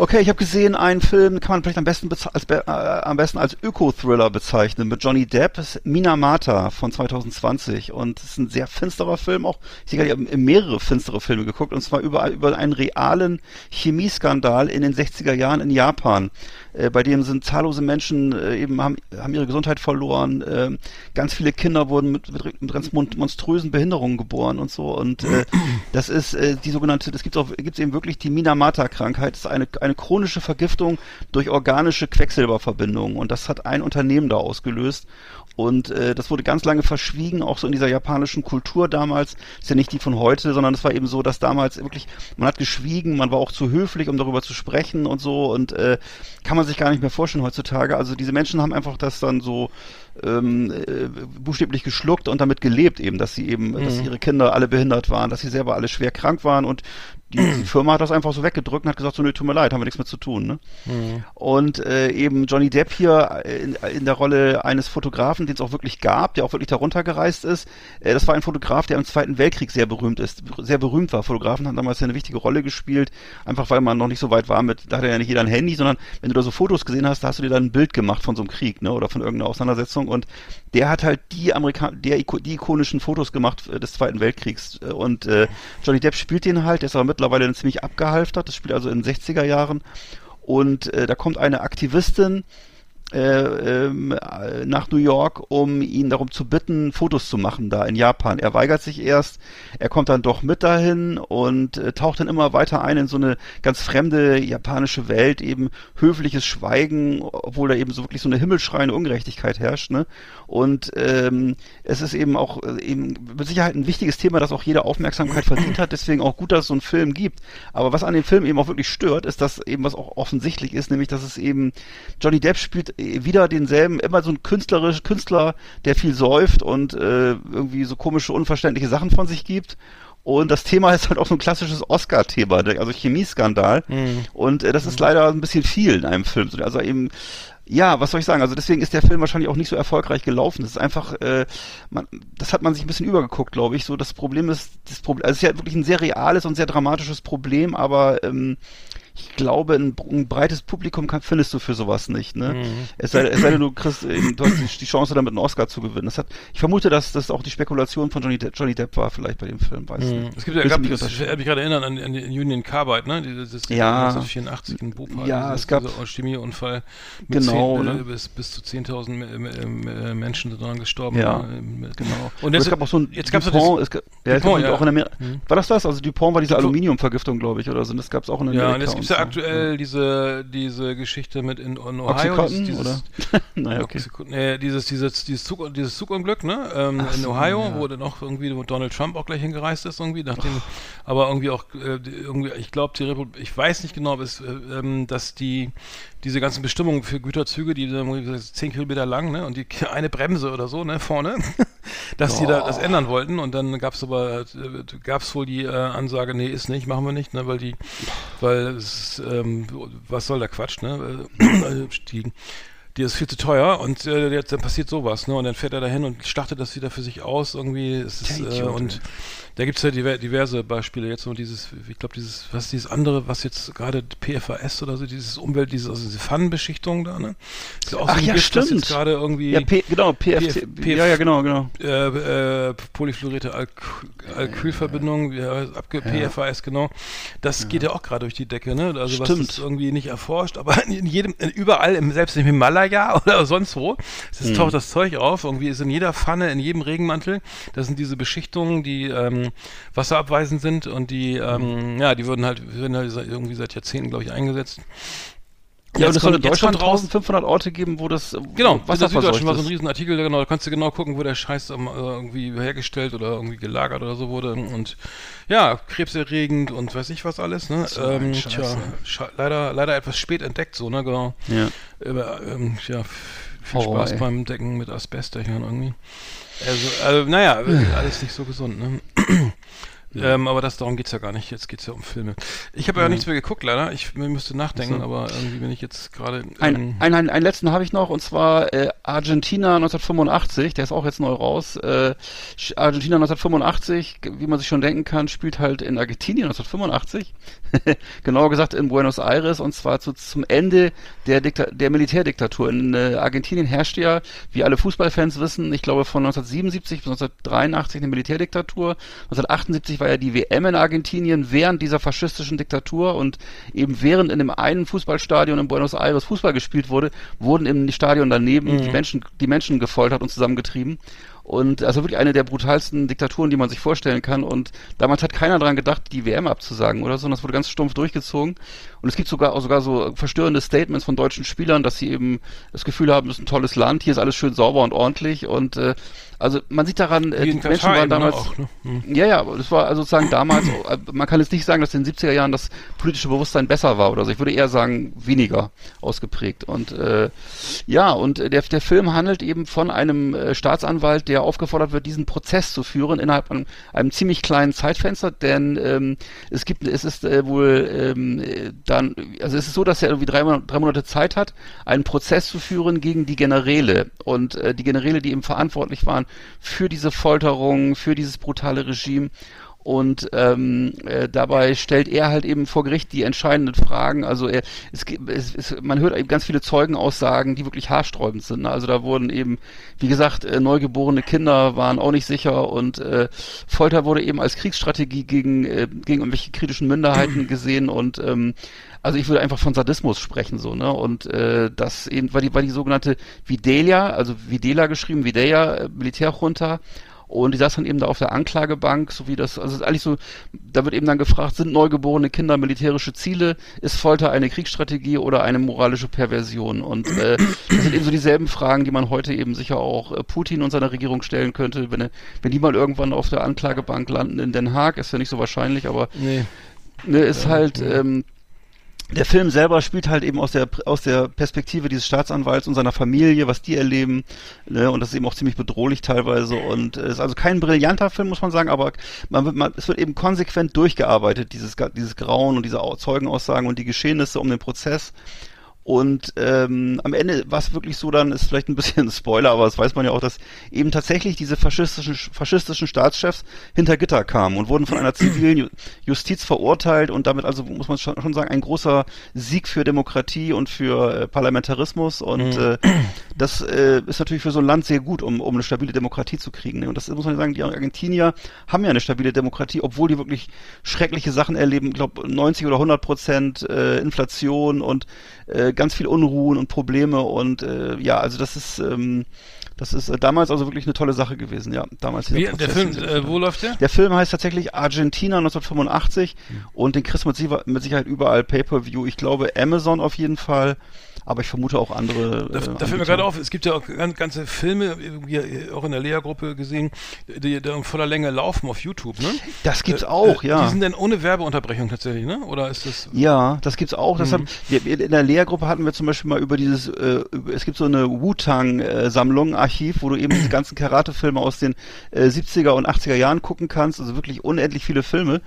Okay, ich habe gesehen, einen Film kann man vielleicht am besten als äh, am besten als Öko-Thriller bezeichnen mit Johnny Depp, Minamata von 2020 und es ist ein sehr finsterer Film auch. Ich gerade, ich habe mehrere finstere Filme geguckt und zwar über über einen realen Chemieskandal in den 60er Jahren in Japan. Äh, bei dem sind zahllose Menschen äh, eben haben, haben ihre Gesundheit verloren, ähm, ganz viele Kinder wurden mit, mit, mit ganz mon monströsen Behinderungen geboren und so. Und äh, das ist äh, die sogenannte, das gibt auch gibt's eben wirklich die Minamata-Krankheit, das ist eine eine chronische Vergiftung durch organische Quecksilberverbindungen. Und das hat ein Unternehmen da ausgelöst. Und äh, das wurde ganz lange verschwiegen, auch so in dieser japanischen Kultur damals. Ist ja nicht die von heute, sondern es war eben so, dass damals wirklich, man hat geschwiegen, man war auch zu höflich, um darüber zu sprechen und so. Und äh, kann man sich gar nicht mehr vorstellen heutzutage. Also diese Menschen haben einfach das dann so ähm, äh, buchstäblich geschluckt und damit gelebt eben, dass sie eben, dass ihre Kinder alle behindert waren, dass sie selber alle schwer krank waren und die, die Firma hat das einfach so weggedrückt und hat gesagt, so, nee, tut mir leid, haben wir nichts mit zu tun. Ne? Und äh, eben Johnny Depp hier äh, in, in der Rolle eines Fotografen, den es auch wirklich gab, der auch wirklich darunter gereist ist. Äh, das war ein Fotograf, der im Zweiten Weltkrieg sehr berühmt ist, sehr berühmt war. Fotografen haben damals ja eine wichtige Rolle gespielt, einfach weil man noch nicht so weit war mit, da hatte ja nicht jeder ein Handy, sondern wenn du da so Fotos gesehen hast, da hast du dir dann ein Bild gemacht von so einem Krieg, ne, oder von irgendeiner Auseinandersetzung und der hat halt die Amerikan der die ikonischen Fotos gemacht äh, des Zweiten Weltkriegs. Äh, und äh, Johnny Depp spielt den halt, der ist aber mittlerweile ziemlich abgehalftert, das spielt also in den 60er Jahren. Und äh, da kommt eine Aktivistin, äh, ähm, äh, nach New York, um ihn darum zu bitten, Fotos zu machen da in Japan. Er weigert sich erst, er kommt dann doch mit dahin und äh, taucht dann immer weiter ein in so eine ganz fremde japanische Welt, eben höfliches Schweigen, obwohl da eben so wirklich so eine himmelschreiende Ungerechtigkeit herrscht. Ne? Und ähm, es ist eben auch äh, eben mit Sicherheit ein wichtiges Thema, das auch jede Aufmerksamkeit verdient hat. Deswegen auch gut, dass es so einen Film gibt. Aber was an dem Film eben auch wirklich stört, ist, dass eben was auch offensichtlich ist, nämlich dass es eben Johnny Depp spielt wieder denselben, immer so ein künstlerisch Künstler, der viel säuft und äh, irgendwie so komische, unverständliche Sachen von sich gibt. Und das Thema ist halt auch so ein klassisches Oscar-Thema, also Chemieskandal. Mhm. Und äh, das ist leider ein bisschen viel in einem Film. Also eben, ja, was soll ich sagen? Also deswegen ist der Film wahrscheinlich auch nicht so erfolgreich gelaufen. Das ist einfach, äh, man, das hat man sich ein bisschen übergeguckt, glaube ich. So das Problem ist, das Problem, also es ist ja wirklich ein sehr reales und sehr dramatisches Problem, aber ähm, ich glaube, ein, ein breites Publikum kann, findest du für sowas nicht. Ne? Mhm. Es, sei, es sei denn, du kriegst eben, du hast die Chance, damit einen Oscar zu gewinnen. Das hat, ich vermute, dass das auch die Spekulation von Johnny, De Johnny Depp war, vielleicht bei dem Film. Weiß mhm. Es gibt ja, gab, ich mich gerade erinnern an, an Union Carbide, ne? Dieses, das ja, 1984 in Bhopal. Ja, es gab Chemieunfall. Genau, 10, ne? bis, bis zu 10.000 Menschen sind daran gestorben. Ja, ne? genau. Und es gab auch so ein jetzt gab's Dupont, es gab, ja, Dupont, ja. auch in Amerika. Mhm. War das das? Also Dupont war diese Aluminiumvergiftung, glaube ich, oder so. Das gab es auch in Amerika. Ja, und jetzt gibt ja aktuell diese, diese Geschichte mit in, in Ohio. Oxycontin, dieses, oder? naja, okay. Nee, dieses, dieses, dieses, Zug, dieses Zugunglück, ne? Ähm, in so, Ohio, ja. wo dann auch irgendwie Donald Trump auch gleich hingereist ist, irgendwie, nachdem, aber irgendwie auch, äh, irgendwie, ich glaube, die Republik, ich weiß nicht genau, bis, äh, ähm, dass die, diese ganzen Bestimmungen für Güterzüge, die so 10 Kilometer lang, ne? Und die eine Bremse oder so, ne, vorne, dass die da das ändern wollten und dann gab es aber, äh, gab es wohl die äh, Ansage, nee, ist nicht, machen wir nicht, ne, weil die, weil es, ähm, was soll der Quatsch, ne? Äh, die, die ist viel zu teuer und äh, jetzt dann passiert sowas, ne? Und dann fährt er dahin und startet das wieder für sich aus, irgendwie. Es ist, Der äh, und da gibt es ja diver diverse Beispiele. Jetzt nur dieses, ich glaube, dieses, was ist dieses andere, was jetzt gerade PFAS oder so, dieses Umwelt, diese, also diese Pfannenbeschichtung da, ne? Ist auch Ach so ein ja, Gift, stimmt. gerade irgendwie Ja, P, genau, PFT. PF ja, ja, genau, genau. äh, äh, polyfluorierte Alk Alkylverbindung, heißt, abge PFAS, genau. Das geht ja auch gerade durch die Decke, ne? Also was Stimmt. ist irgendwie nicht erforscht, aber in jedem, überall, im, selbst im Himalaya oder sonst wo, es Hm. taucht das Zeug auf. Irgendwie ist in jeder Pfanne, in jedem Regenmantel, das sind diese Beschichtungen, die ähm, wasserabweisend sind und die, Hm. ähm, ja, die würden halt, würden halt irgendwie seit Jahrzehnten, glaube ich, eingesetzt. Ja, und es soll in Deutschland kommt raus- 1500 Orte geben, wo das Genau, was das Süddeutschen war so ein Riesenartikel, genau, da kannst du genau gucken, wo der Scheiß ähm, äh, irgendwie hergestellt oder irgendwie gelagert oder so wurde und ja, krebserregend und weiß ich was alles, ne? So ähm, tja, ne? leider, leider etwas spät entdeckt, so, ne, genau. Ja. Aber, ähm, ja, f- viel Horror, Spaß ey. beim Decken mit Asbestdächern irgendwie. Also, also naja, alles nicht so gesund, ne? Ähm, aber das, darum geht's ja gar nicht. Jetzt geht's ja um Filme. Ich habe ja nichts mehr geguckt, leider. Ich müsste nachdenken, Ach so. aber irgendwie bin ich jetzt gerade. Ein, ähm, ein, ein, einen letzten habe ich noch, und zwar äh, Argentina 1985, der ist auch jetzt neu raus. Äh, Argentina 1985, g- wie man sich schon denken kann, spielt halt in Argentinien 1985. Genauer gesagt in Buenos Aires, und zwar zu, zum Ende der, Dikta der Militärdiktatur. In äh, Argentinien herrschte ja, wie alle Fußballfans wissen, ich glaube von 1977 bis 1983 eine Militärdiktatur. 1978 war ja die WM in Argentinien während dieser faschistischen Diktatur und eben während in dem einen Fußballstadion in Buenos Aires Fußball gespielt wurde, wurden im Stadion daneben die Menschen, die Menschen gefoltert und zusammengetrieben. Und also wirklich eine der brutalsten Diktaturen, die man sich vorstellen kann. Und damals hat keiner daran gedacht, die WM abzusagen oder so. Und das wurde ganz stumpf durchgezogen. Und es gibt sogar sogar so verstörende Statements von deutschen Spielern, dass sie eben das Gefühl haben, es ist ein tolles Land, hier ist alles schön sauber und ordentlich. Und äh, also man sieht daran, äh, die in Menschen waren ne, damals. auch, ne? Hm. Ja, ja, das war also sozusagen damals, äh, man kann jetzt nicht sagen, dass in den 70er Jahren das politische Bewusstsein besser war oder so. Ich würde eher sagen, weniger ausgeprägt. Und äh, ja, und der, der Film handelt eben von einem äh, Staatsanwalt, der aufgefordert wird, diesen Prozess zu führen innerhalb einem, einem ziemlich kleinen Zeitfenster, denn ähm, es gibt, es ist äh, wohl ähm, äh, dann, also es ist so, dass er irgendwie drei, drei Monate Zeit hat, einen Prozess zu führen gegen die Generäle und äh, die Generäle, die eben verantwortlich waren für diese Folterung, für dieses brutale Regime. Und ähm, äh, dabei stellt er halt eben vor Gericht die entscheidenden Fragen. Also er, es, es, es, man hört eben ganz viele Zeugenaussagen, die wirklich haarsträubend sind. Ne? Also da wurden eben, wie gesagt, äh, neugeborene Kinder waren auch nicht sicher und äh, Folter wurde eben als Kriegsstrategie gegen, äh, gegen irgendwelche kritischen Minderheiten gesehen und ähm, also ich würde einfach von Sadismus sprechen so, ne? Und äh, das eben war die war die sogenannte Videlia, also Videla geschrieben, Videja äh, Militärjunta und die saß dann eben da auf der Anklagebank, so wie das, also es ist eigentlich so, da wird eben dann gefragt, sind neugeborene Kinder militärische Ziele? Ist Folter eine Kriegsstrategie oder eine moralische Perversion? Und äh, das sind eben so dieselben Fragen, die man heute eben sicher auch äh, Putin und seiner Regierung stellen könnte, wenn, wenn die mal irgendwann auf der Anklagebank landen in Den Haag, ist ja nicht so wahrscheinlich, aber Nee. ne, ist halt, ähm, der Film selber spielt halt eben aus der aus der Perspektive dieses Staatsanwalts und seiner Familie, was die erleben, ne, und das ist eben auch ziemlich bedrohlich teilweise und äh, ist also kein brillanter Film, muss man sagen, aber man, wird- man es wird eben konsequent durchgearbeitet, dieses dieses Grauen und diese Au- Zeugenaussagen und die Geschehnisse um den Prozess. Und ähm, am Ende war es wirklich so, dann ist vielleicht ein bisschen ein Spoiler, aber das weiß man ja auch, dass eben tatsächlich diese faschistischen, faschistischen Staatschefs hinter Gitter kamen und wurden von einer zivilen Ju- Justiz verurteilt und damit also muss man schon sagen, ein großer Sieg für Demokratie und für äh, Parlamentarismus und äh, das äh, ist natürlich für so ein Land sehr gut, um, um eine stabile Demokratie zu kriegen. Ne? Und das muss man sagen, die Argentinier haben ja eine stabile Demokratie, obwohl die wirklich schreckliche Sachen erleben, ich glaube 90 oder 100 Prozent äh, Inflation und äh, ganz viel Unruhen und Probleme und äh, ja, also das ist ähm, das ist äh, damals also wirklich eine tolle Sache gewesen, ja. Damals Wie, der Film, äh, wo läuft der? der Film heißt tatsächlich Argentina 1985 und den kriegst du mit Sicherheit überall Pay-Per-View. Ich glaube Amazon auf jeden Fall, aber ich vermute auch andere. Da, äh, da fällt mir gerade auf, es gibt ja auch gan- ganze Filme, äh, auch in der Lea-Gruppe gesehen, die da in voller Länge laufen auf YouTube, ne? Das gibt's Äh, auch, äh, ja. Die sind dann ohne Werbeunterbrechung tatsächlich, ne? Oder ist das... Ja, das gibt's auch. Das Mhm. wir- in der Lehrgruppe hatten wir zum Beispiel mal über dieses, äh, es gibt so eine Wu-Tang-Sammlung, Archiv, wo du eben diese ganzen Karate-Filme aus den äh, 70er und 80er Jahren gucken kannst. Also wirklich unendlich viele Filme.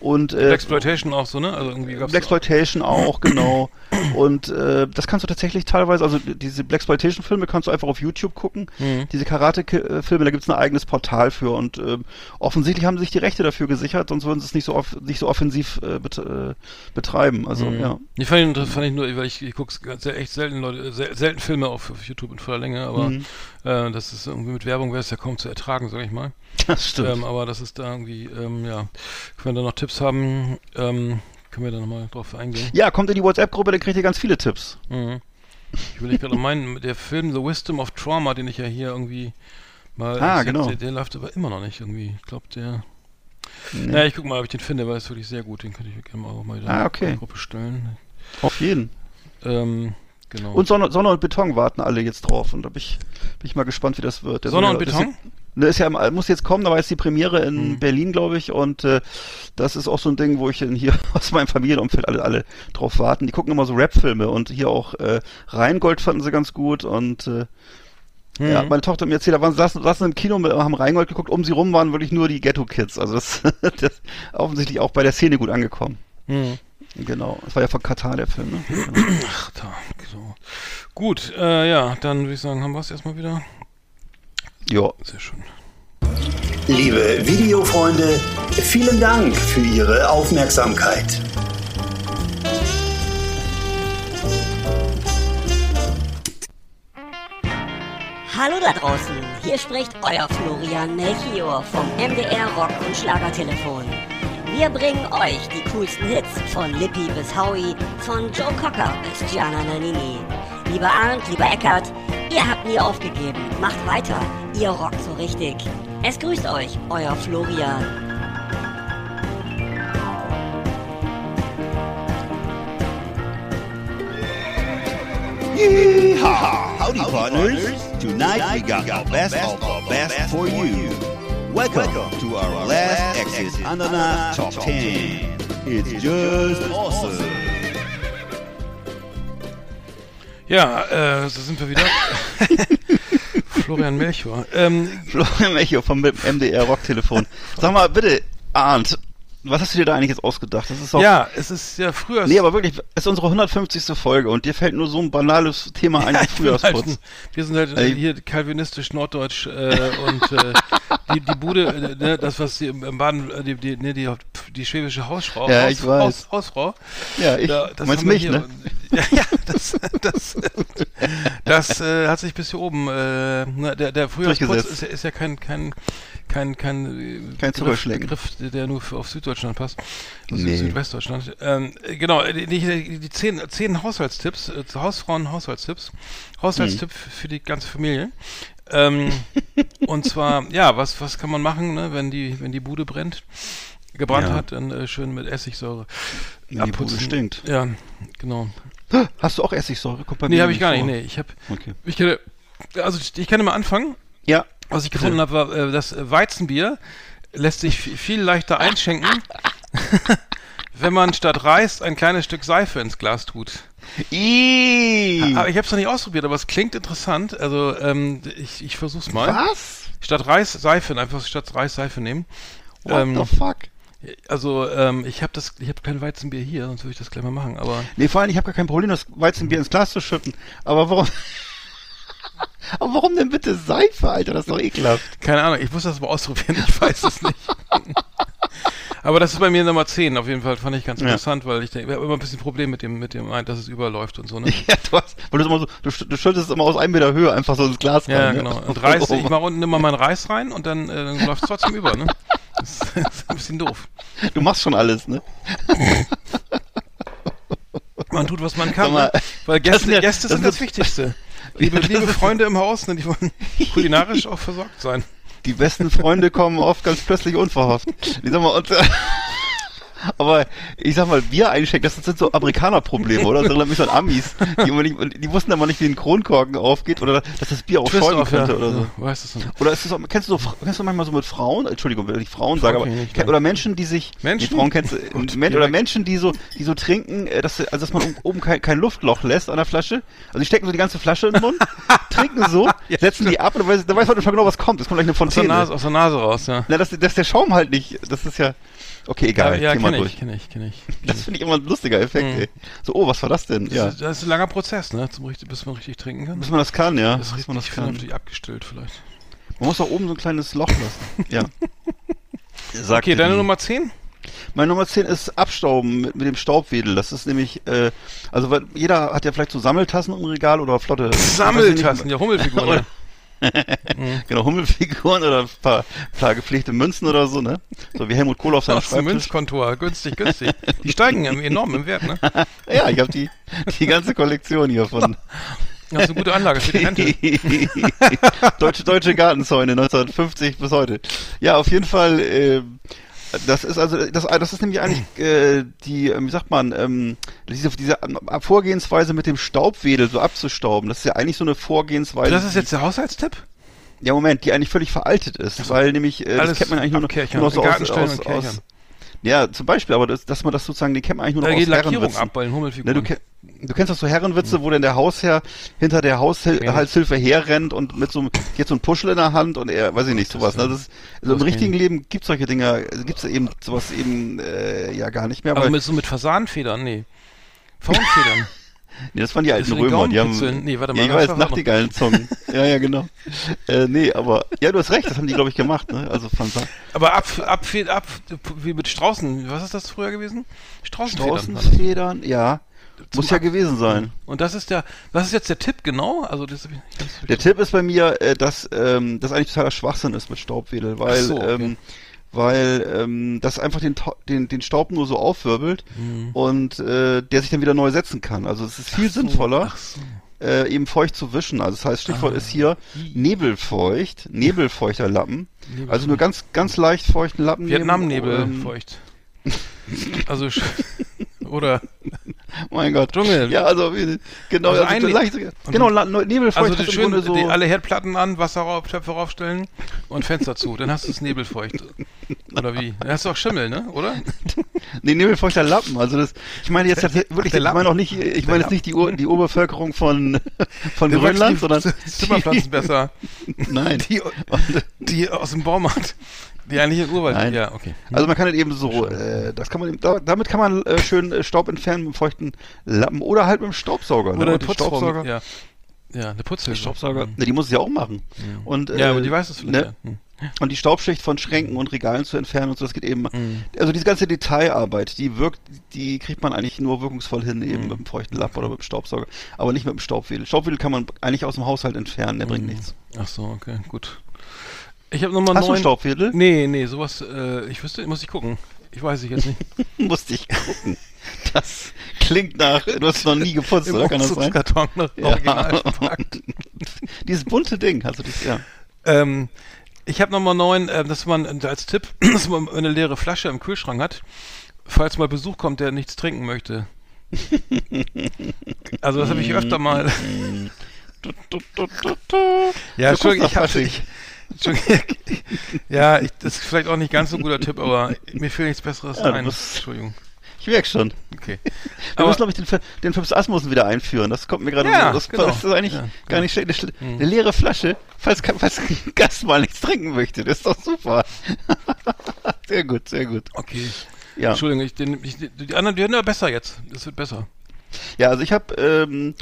Und äh, Blaxploitation auch so, ne? Also irgendwie gab's Blaxploitation auch, genau. Und äh, das kannst du tatsächlich teilweise, also diese Blaxploitation-Filme kannst du einfach auf YouTube gucken. Mhm. Diese Karate-Filme, da gibt's ein eigenes Portal für und ähm, offensichtlich haben sie sich die Rechte dafür gesichert, sonst würden sie es nicht so off nicht so offensiv äh, bet äh, betreiben. Also Mhm. ja. Die fand ich, das fand ich nur, weil ich, ich gucke echt selten Leute, sel selten Filme auf, auf YouTube in voller Länge, aber Mhm. äh, das ist irgendwie mit Werbung wäre es ja kaum zu ertragen, sag ich mal. Das stimmt. Ähm, aber das ist da irgendwie, ähm, ja, wenn wir da noch Tipps haben, ähm, können wir da nochmal drauf eingehen. ja, kommt in die WhatsApp-Gruppe, dann kriegt ihr ganz viele Tipps. Mhm. Ich will nicht gerade meinen, der Film The Wisdom of Trauma, den ich ja hier irgendwie mal. Ah, genau. Der, der läuft aber immer noch nicht irgendwie. Ich glaube, der. Nee. Naja, ich guck mal, ob ich den finde, weil ist wirklich sehr gut. Den könnte ich gerne mal auch mal wieder Ah, in okay. die Gruppe stellen. Auf jeden. Ähm, genau. Und Sonne, Sonne und Beton warten alle jetzt drauf und da bin ich, bin ich mal gespannt, wie das wird. Der Sonne soll und Beton? Ist, ne, ist ja, muss jetzt kommen, da war jetzt die Premiere in Mhm. Berlin, glaube ich, und äh, das ist auch so ein Ding, wo ich hier aus meinem Familienumfeld alle, alle drauf warten. Die gucken immer so Rap-Filme und hier auch äh, Rheingold fanden sie ganz gut und äh, Mhm. ja, meine Tochter hat mir erzählt, da waren sie saßen, saßen im Kino, mit- haben Rheingold geguckt, um sie rum waren wirklich nur die Ghetto-Kids. Also das, das offensichtlich auch bei der Szene gut angekommen. Mhm. Genau. Das war ja von Katar der Film, ne? Ach, da, so. Gut, äh, ja, dann würde ich sagen, haben wir es erstmal wieder. Ja. Sehr schön. Liebe Videofreunde, vielen Dank für Ihre Aufmerksamkeit. Hallo da draußen, hier spricht euer Florian Melchior vom MDR Rock und Schlagertelefon. Wir bringen euch die coolsten Hits von Lippi bis Howie, von Joe Cocker bis Gianna Nannini. Lieber Arndt, lieber Eckert, ihr habt nie aufgegeben, macht weiter, ihr rockt so richtig. Es grüßt euch, euer Florian. Yeehaw! Howdy, partners. Tonight we got the best of the best for you. Welcome to our last Exit Ananas Top 10. It's just awesome. Ja, äh, da sind wir wieder. Florian Melchior. Ähm, Florian Melchior vom MDR Rocktelefon. Sag mal, bitte, Arndt, was hast du dir da eigentlich jetzt ausgedacht? Das ist doch, ja, es ist ja früher. Nee, aber wirklich, es ist unsere 150. Folge und dir fällt nur so ein banales Thema ein wie wir, sind halt, Frühjahrsputz. wir sind halt Ey. hier kalvinistisch norddeutsch äh, und äh, die, die Bude, äh, ne, das was die im Baden, äh, die, die, ne, die, die schwäbische Hausfrau, Ja, Haus, ich weiß. Haus, Hausfrau. Ja, ich- Da, das meinst mich, hier- ne? Ja, ja das, das, das äh, hat sich bis hier oben, äh, ne, der, der Frühjahrsputz ist, ja- ist ja kein, kein, kein, kein, äh, Kein Begriff. Begriff, der nur für, auf Süddeutschland passt. Also Nee. Südwestdeutschland. Ähm, äh, genau, die, die, die zehn, zehn Haushaltstipps, äh, Hausfrauen Haushaltstipps. Haushaltstipp Mhm. für die ganze Familie. Ähm, und zwar, ja, was, was kann man machen, ne, wenn die, wenn die Bude brennt? Gebrannt Ja. hat, dann äh, schön mit Essigsäure Wenn die Bude stinkt. Ja, genau. Hast du auch Essigsäure? Kommt bei Nee, habe ich gar nicht. vor. Nee, ich habe Okay. ich kenne, also ich, kann mal anfangen. Ja. Was ich gefunden habe, war, äh, das Weizenbier lässt sich vi- viel leichter einschenken, wenn man statt Reis ein kleines Stück Seife ins Glas tut. Ih. Aber ich habe es noch nicht ausprobiert, aber es klingt interessant. Also ähm, ich, ich versuch's mal. Was? Statt Reis Seife, einfach statt Reis Seife nehmen. What Ähm, the fuck? Also ähm, ich habe das, ich habe kein Weizenbier hier, sonst würde ich das gleich mal machen. Aber Nee, vor allem, ich habe gar kein Problem, das Weizenbier ins Glas zu schütten. Aber warum? aber warum denn bitte Seife, Alter? Das ist doch ekelhaft. keine Ahnung, ich muss das mal ausprobieren, ich weiß es nicht. Aber das ist bei mir Nummer 10 auf jeden Fall, fand ich ganz Ja. interessant, weil ich denke, wir haben immer ein bisschen Problem mit dem, mit dem, dass es überläuft und so, ne? Ja, du hast, weil du, immer so, du, du schüttest es immer aus einem Meter Höhe einfach so ins Glas Ja, rein. ne? genau. Und Reis, ich mache unten immer meinen Reis rein und dann, äh, dann läuft es trotzdem über, ne? Das ist, das ist ein bisschen doof. Du machst schon alles, ne? Man tut, was man kann, Sag mal, ne? Weil das Gäste, sind ja- Gäste das sind das jetzt- Wichtigste. Liebe, das liebe Freunde im Haus, ne, die wollen kulinarisch auch versorgt sein. Die besten Freunde kommen oft ganz plötzlich unverhofft. Ich sag mal, und, aber ich sag mal, Bier einschenken, das sind so Amerikaner-Probleme, oder? Das erinnert mich an Amis. Die, die wussten aber nicht, wie ein Kronkorken aufgeht oder dass das Bier auch Twist schäumen off, ja. könnte oder so. Ja, weißt du. Oder ist es auch, kennst du so, kennst du manchmal so mit Frauen, Entschuldigung, wenn ich Frauen sage, aber, nicht, oder Menschen, die sich, Menschen? Die Frauen kennst du, Gut, Men, oder. Menschen, die so, die so trinken, äh, dass, also dass man oben kein, kein Luftloch lässt an der Flasche. Also die stecken so die ganze Flasche in den Mund, trinken so, setzen die ab und dann weiß, dann weiß man schon genau, was kommt. Es kommt gleich eine Aus der, Fontäne. Nase, aus der Nase raus, ja. Na, dass, dass der Schaum halt nicht, das ist ja, okay, egal, ja, ja kenne ich, kenne ich, kenne ich. Das finde ich immer ein lustiger Effekt, Mhm. ey. So, oh, was war das denn? Ja. Das, ist, das ist ein langer Prozess, ne, zum bis man richtig trinken kann. Bis man das kann, ja. Das ist Bis man das kann. vernünftig abgestillt vielleicht. Man muss da oben so ein kleines Loch lassen. Ja. Sagte Okay, deine die. Nummer 10? Meine Nummer 10 ist Abstauben mit, mit dem Staubwedel. Das ist nämlich, äh, also weil jeder hat ja vielleicht so Sammeltassen im Regal oder flotte. Sammeltassen, ja, Hummelfiguren. Genau, Hummelfiguren oder ein paar, gepflegte Münzen oder so, ne? So wie Helmut Kohl auf seinem Schreibtisch. Günskontor, günstig, günstig. Die steigen enorm im Wert, ne? Ja, ich habe die, die ganze Kollektion hier von Das ist eine gute Anlage für die Rente. deutsche, deutsche Gartenzäune 1950 bis heute. Ja, auf jeden Fall, äh, das ist also, das, das ist nämlich eigentlich äh, die, äh, wie sagt man, ähm, diese, diese Vorgehensweise mit dem Staubwedel so abzustauben. Das ist ja eigentlich so eine Vorgehensweise. Das ist jetzt der Haushaltstipp? Ja, Moment, die eigentlich völlig veraltet ist, weil nämlich, äh, Alles das kennt man eigentlich nur noch, nur noch so aus, aus, aus. Ja, zum Beispiel, aber das, dass man das sozusagen, die kennt man eigentlich nur Da noch geht aus Lackierung Herrenwitzen. ab bei den Ne, Hummelfiguren. du, ke- du kennst doch so Herrenwitze, wo denn der Hausherr hinter der Haushaltshilfe herrennt und mit so einem, jetzt so ein Puschel in der Hand und er, weiß ich nicht, sowas. Ne? Das ist, also im richtigen Leben gibt's solche Dinger, also gibt's eben sowas eben äh, ja gar nicht mehr. Aber weil, mit, so mit Fasanenfedern, nee. Faunfedern. nee, das waren die alten Römer, die haben. Nee, warte mal, ja, ich das weiß, Nachtigallenzungen. ja, ja, genau. Äh, nee, aber, ja, du hast recht, das haben die, glaube ich, gemacht, ne? Also von Aber ab, ab, ab, wie mit Straußen, was ist das früher gewesen? Straußenfedern. das. Straußenfedern, ja. Muss ja gewesen sein. Und das ist der, was ist jetzt der Tipp genau? Also das hab ich nicht ganz Der. Tipp ist bei mir, äh, dass ähm, das eigentlich totaler Schwachsinn ist mit Staubwedel, weil so, okay. ähm, weil ähm, das einfach den, den den Staub nur so aufwirbelt und äh, der sich dann wieder neu setzen kann. Also es ist viel Mhm. So, sinnvoller, so. äh, eben feucht zu wischen. Also das heißt, Stichwort Ah. ist hier Nebelfeucht, Nebelfeuchter Lappen. Also nur ganz ganz leicht feuchten Lappen. Vietnamnebel ähm, feucht. Also oder Mein Gott. Dschungel. Ja, also genau, Also also, ein- leicht, und genau, Nebelfeucht also schön so die, alle Herdplatten an, Wasser rauf, Töpfe raufstellen und Fenster zu. Dann hast du es nebelfeucht. Oder wie? Dann hast du auch Schimmel, ne? Oder? Nee, Nebelfeuchter Lappen. Also das, ich meine jetzt wirklich, der ich Lappen. meine auch nicht, ich meine jetzt nicht die, Ur, die Urbevölkerung von, von Der Grönland, sondern Zimmerpflanzen besser. Nein. Die, die aus dem Baumarkt. Die eigentlich im Urwald. Nein. Ja, okay. Also man kann halt eben so, äh, das kann man, eben- da, damit kann man äh, schön äh, Staub entfernen mit einem feuchten Lappen oder halt mit dem Staubsauger. ne? Oder Und Putzfrau. Staubsauger, Ja. ja, eine Putzhilfe. die Staubsauger, Mhm. ne, die muss es ja auch machen. Und, äh, Ja, aber die weiß es vielleicht, ne, ja. Hm. und die Staubschicht von Schränken und Regalen zu entfernen und so, das geht eben, Mhm. also diese ganze Detailarbeit, die wirkt, die kriegt man eigentlich nur wirkungsvoll hin, eben Mhm. mit dem feuchten Lapp oder mit dem Staubsauger, aber nicht mit dem Staubwedel. Staubwedel kann man eigentlich aus dem Haushalt entfernen, der Mhm. bringt nichts. Ach so, okay, gut. Ich habe nochmal Hast du neun... einen Staubwedel? Nee, nee, sowas, äh, ich wüsste, muss ich gucken. Ich weiß ich jetzt nicht. Musste ich gucken. Das klingt nach, du hast es noch nie geputzt, oder? Kann das sein? Umzugskarton noch original verpackt. Dieses bunte Ding, also das, ja. Ähm, ich habe nochmal neun, äh, dass man äh, als Tipp, dass man eine leere Flasche im Kühlschrank hat, falls mal Besuch kommt, der nichts trinken möchte. Also das habe ich öfter mal. Ja, Entschuldigung, ich habe ich, ja, ich, das ist vielleicht auch nicht ganz so ein guter Tipp, aber mir fehlt nichts Besseres Ja, ein. musst- Entschuldigung. Ich merke schon. Okay. Wir Aber- müssen, glaube ich, den, den Fips Asmussen wieder einführen. Das kommt mir gerade Ja, so. Das, genau. das ist eigentlich Ja, gar nicht schlecht. Eine, schle- eine leere Flasche, falls, falls ein Gast mal nichts trinken möchte. Das ist doch super. sehr gut, sehr gut. Okay. Ja. Entschuldigung, ich, den, ich, die anderen, die werden aber besser jetzt. Das wird besser. Ja, also ich habe ähm,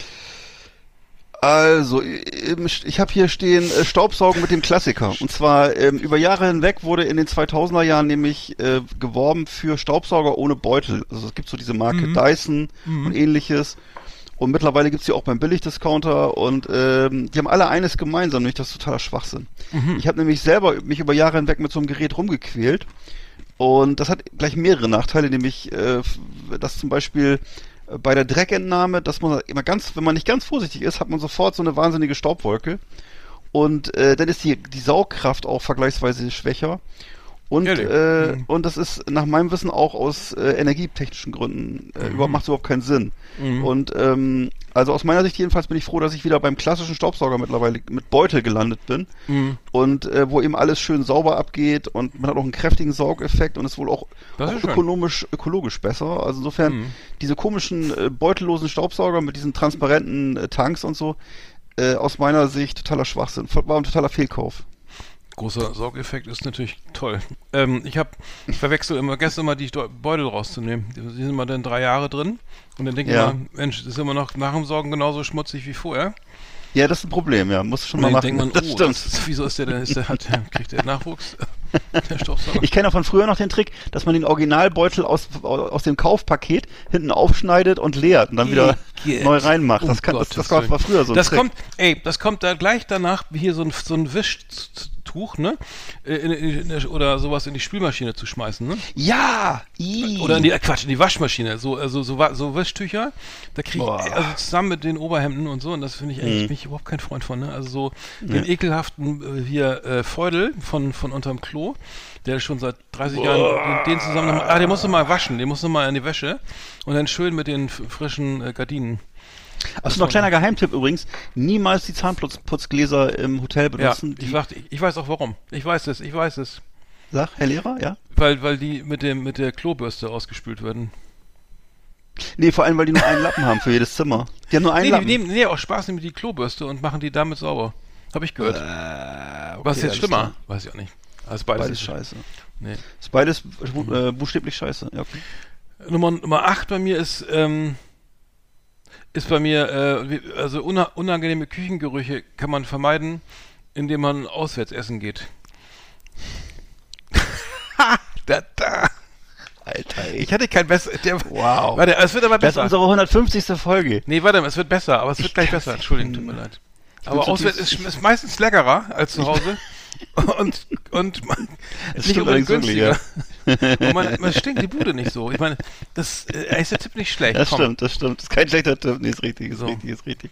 also ich habe hier stehen äh, Staubsaugen mit dem Klassiker. Und zwar ähm, über Jahre hinweg wurde in den 2000er Jahren nämlich äh, geworben für Staubsauger ohne Beutel. Also es gibt so diese Marke Dyson und ähnliches. Und mittlerweile gibt's die auch beim Billigdiscounter und ähm, die haben alle eines gemeinsam, nämlich das ist totaler Schwachsinn. Ich habe nämlich selber mich über Jahre hinweg mit so einem Gerät rumgequält und das hat gleich mehrere Nachteile, nämlich äh, dass zum Beispiel bei der Dreckentnahme, dass man immer ganz, wenn man nicht ganz vorsichtig ist, hat man sofort so eine wahnsinnige Staubwolke und äh, dann ist die, die Saugkraft auch vergleichsweise schwächer. Und, äh, Mhm. und das ist nach meinem Wissen auch aus äh, energietechnischen Gründen äh, überhaupt macht überhaupt keinen Sinn. Und ähm, also aus meiner Sicht jedenfalls bin ich froh, dass ich wieder beim klassischen Staubsauger mittlerweile mit Beutel gelandet bin und äh, wo eben alles schön sauber abgeht und man hat auch einen kräftigen Saugeffekt und ist wohl auch, Das auch ist schön. ökonomisch ökologisch besser. Also insofern diese komischen äh, beutellosen Staubsauger mit diesen transparenten äh, Tanks und so äh, aus meiner Sicht totaler Schwachsinn, war ein totaler Fehlkauf. Großer Saugeffekt ist natürlich toll. Ähm, ich habe, verwechsel immer, vergesse immer die Beutel rauszunehmen. Die sind immer dann drei Jahre drin. Und dann denke ich Ja. immer, Mensch, das ist immer noch nach dem Saugen genauso schmutzig wie vorher. Ja, das ist ein Problem, ja, musst du schon mal machen. denkt man, das oh, stimmt. das wieso ist der denn, ist der, hat, kriegt der Nachwuchs? der. Ich kenne auch von früher noch den Trick, dass man den Originalbeutel aus, aus dem Kaufpaket hinten aufschneidet und leert und dann wieder Igitt. neu reinmacht. Das, Um kann, das, Gottes das war, früher so ein Das Trick. kommt, ey, das kommt da gleich danach, hier so ein, so ein Wischtuch, ne? Äh, In, in, in, oder sowas in die Spülmaschine zu schmeißen, ne? ja! Ih. Oder in die, äh, Quatsch, in die Waschmaschine. So, also so, so Wischtücher, da kriege ich, Boah. also zusammen mit den Oberhemden und so, und das finde ich eigentlich, bin ich überhaupt kein Freund von, ne? Also so den ekelhaften äh, hier äh, Feudel von, von unterm Klo, der schon seit 30 Jahren den, zusammen, ah, den musst du mal waschen, den musst du mal in die Wäsche und dann schön mit den frischen äh, Gardinen. Achso, noch kleiner Geheimtipp übrigens. Niemals die Zahnputzgläser im Hotel Ja, benutzen. ich, die, dachte, ich, ich weiß auch warum. Ich weiß es, ich weiß es. sag, Herr Lehrer, ja? Weil, weil die mit dem, mit der Klobürste ausgespült werden. Nee, vor allem, weil die nur einen Lappen haben für jedes Zimmer. Die haben nur einen Nee, die Lappen. nehmen, nee, auch Spaß nehmen die Klobürste und machen die damit sauber. Habe ich gehört. Äh, Was ist jetzt schlimmer? klar. Weiß ich auch nicht. Also beides, Beides ist scheiße. Nee. Ist beides äh, buchstäblich scheiße. Ja, okay. Nummer, Nummer 8 bei mir ist, ähm, ist bei mir, äh, also una, unangenehme Küchengerüche kann man vermeiden, indem man auswärts essen geht. Ha, da, da. Alter, ey. Ich hatte kein besser. Wow. Warte, es wird aber Das ist besser. unsere 150. Folge. Nee, warte mal, es wird besser, aber es wird Ich gleich besser. Entschuldigung, tut mir leid. Aber auswärts ist, ist meistens leckerer als zu Hause. Und und man, Das nicht unbedingt wirklich, günstiger. und man, man stinkt die Bude nicht so. Ich meine, das äh, ist der Tipp nicht schlecht. Das Komm. stimmt, das stimmt. Das ist kein schlechter Tipp. Nee, ist richtig, ist So. richtig, ist richtig.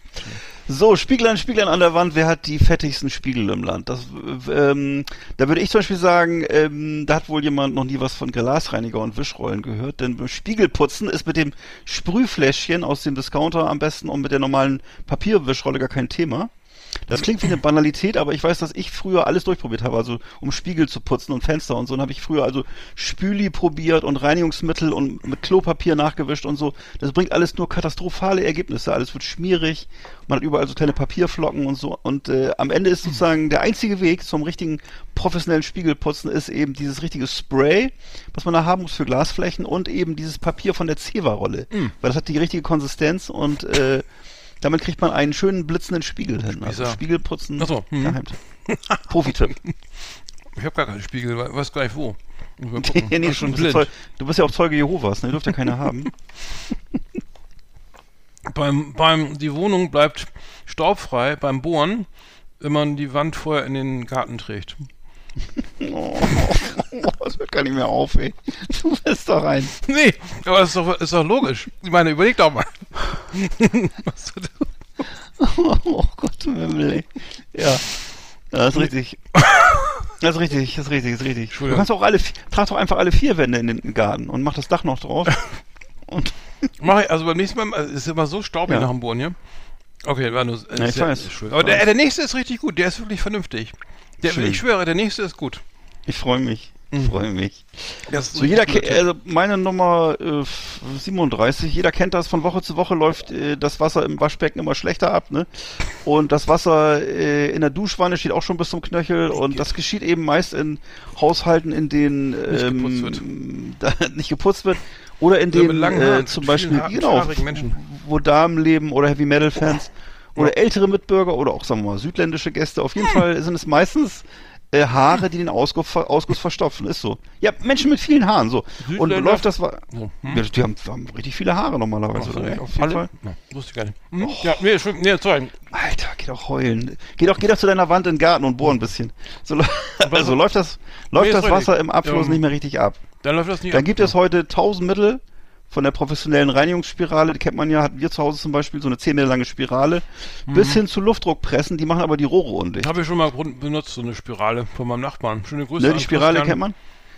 So, Spieglein, Spieglein an der Wand, wer hat die fettigsten Spiegel im Land? Das, ähm, da würde ich zum Beispiel sagen, ähm, da hat wohl jemand noch nie was von Glasreiniger und Wischrollen gehört, denn beim Spiegelputzen ist mit dem Sprühfläschchen aus dem Discounter am besten und mit der normalen Papierwischrolle gar kein Thema. Das klingt wie eine Banalität, aber ich weiß, dass ich früher alles durchprobiert habe, also um Spiegel zu putzen und Fenster und so. Und habe ich früher also Spüli probiert und Reinigungsmittel und mit Klopapier nachgewischt und so. Das bringt alles nur katastrophale Ergebnisse. Alles wird schmierig, man hat überall so kleine Papierflocken und so. Und äh, am Ende ist sozusagen der einzige Weg zum richtigen professionellen Spiegelputzen ist eben dieses richtige Spray, was man da haben muss für Glasflächen und eben dieses Papier von der Zewa-Rolle. Weil das hat die richtige Konsistenz und äh, damit kriegt man einen schönen blitzenden Spiegel hin. Also. Spiegelputzen, Ach so, mhm. Geheimtipp. Profitipp. Ich habe gar keinen Spiegel, we- weiß gar nicht wo. Ja, nee, schon blind. blind. Du bist ja auch Zeuge Jehovas, ne? Dürfte ja keiner haben. Beim, beim, die Wohnung bleibt staubfrei beim Bohren, wenn man die Wand vorher in den Garten trägt. Oh, das hört gar nicht mehr auf, ey. Du bist doch ein. Nee, aber das ist doch, ist doch logisch. Ich meine, überleg doch mal. Was du- Oh Gott, im Himmel, ey. Ja. ja. Das ist richtig. Das ist richtig, das ist richtig, das ist richtig. Du kannst auch alle, trag doch einfach alle vier Wände in den Garten und mach das Dach noch drauf. Und Mach ich, also beim nächsten Mal, es ist immer so staubig Ja. nach dem Bohren hier. Okay, war nur. Ja, ich weiß, Aber der, der nächste ist richtig gut, der ist wirklich vernünftig. Der, Schön. ich schwöre, der nächste ist gut. ich freue mich. Ich Mhm. freue mich. So jeder, also meine Nummer äh, 37, jeder kennt das, von Woche zu Woche läuft äh, das Wasser im Waschbecken immer schlechter ab, ne? Und das Wasser äh, in der Duschwanne steht auch schon bis zum Knöchel und das geschieht eben meist in Haushalten, in denen Nicht ähm, geputzt wird. Da, nicht geputzt wird oder in denen äh, zum Beispiel genau, wo Damen leben oder Heavy Metal Fans oder ältere Mitbürger oder auch sagen wir mal südländische Gäste. Auf jeden Hm. Fall sind es meistens äh, Haare, die den Ausguss, Ausguss verstopfen. Ist so. Ja, Menschen mit vielen Haaren so. Und läuft das wa- So, hm? ja, die haben, haben richtig viele Haare normalerweise. Ach oder? ja, auf jeden alle? Fall. Ja, wusste ich gar nicht. Hm? Ja, nee, nee, sorry. Alter, geh doch heulen. Geh doch, geh doch zu deiner Wand in den Garten und bohr ein bisschen. So, also läuft das, läuft Nee, das richtig. Wasser im Abfluss Ja. nicht mehr richtig ab. Dann läuft das nicht Dann ab. gibt es heute tausend Mittel von der professionellen Reinigungsspirale, die kennt man ja, hatten wir zu Hause zum Beispiel so eine 10 Meter lange Spirale, bis hin zu Luftdruckpressen, die machen aber die Rohre undicht. Habe ich schon mal benutzt, so eine Spirale von meinem Nachbarn. Schöne Grüße Ne, die Spirale Christian. kennt man.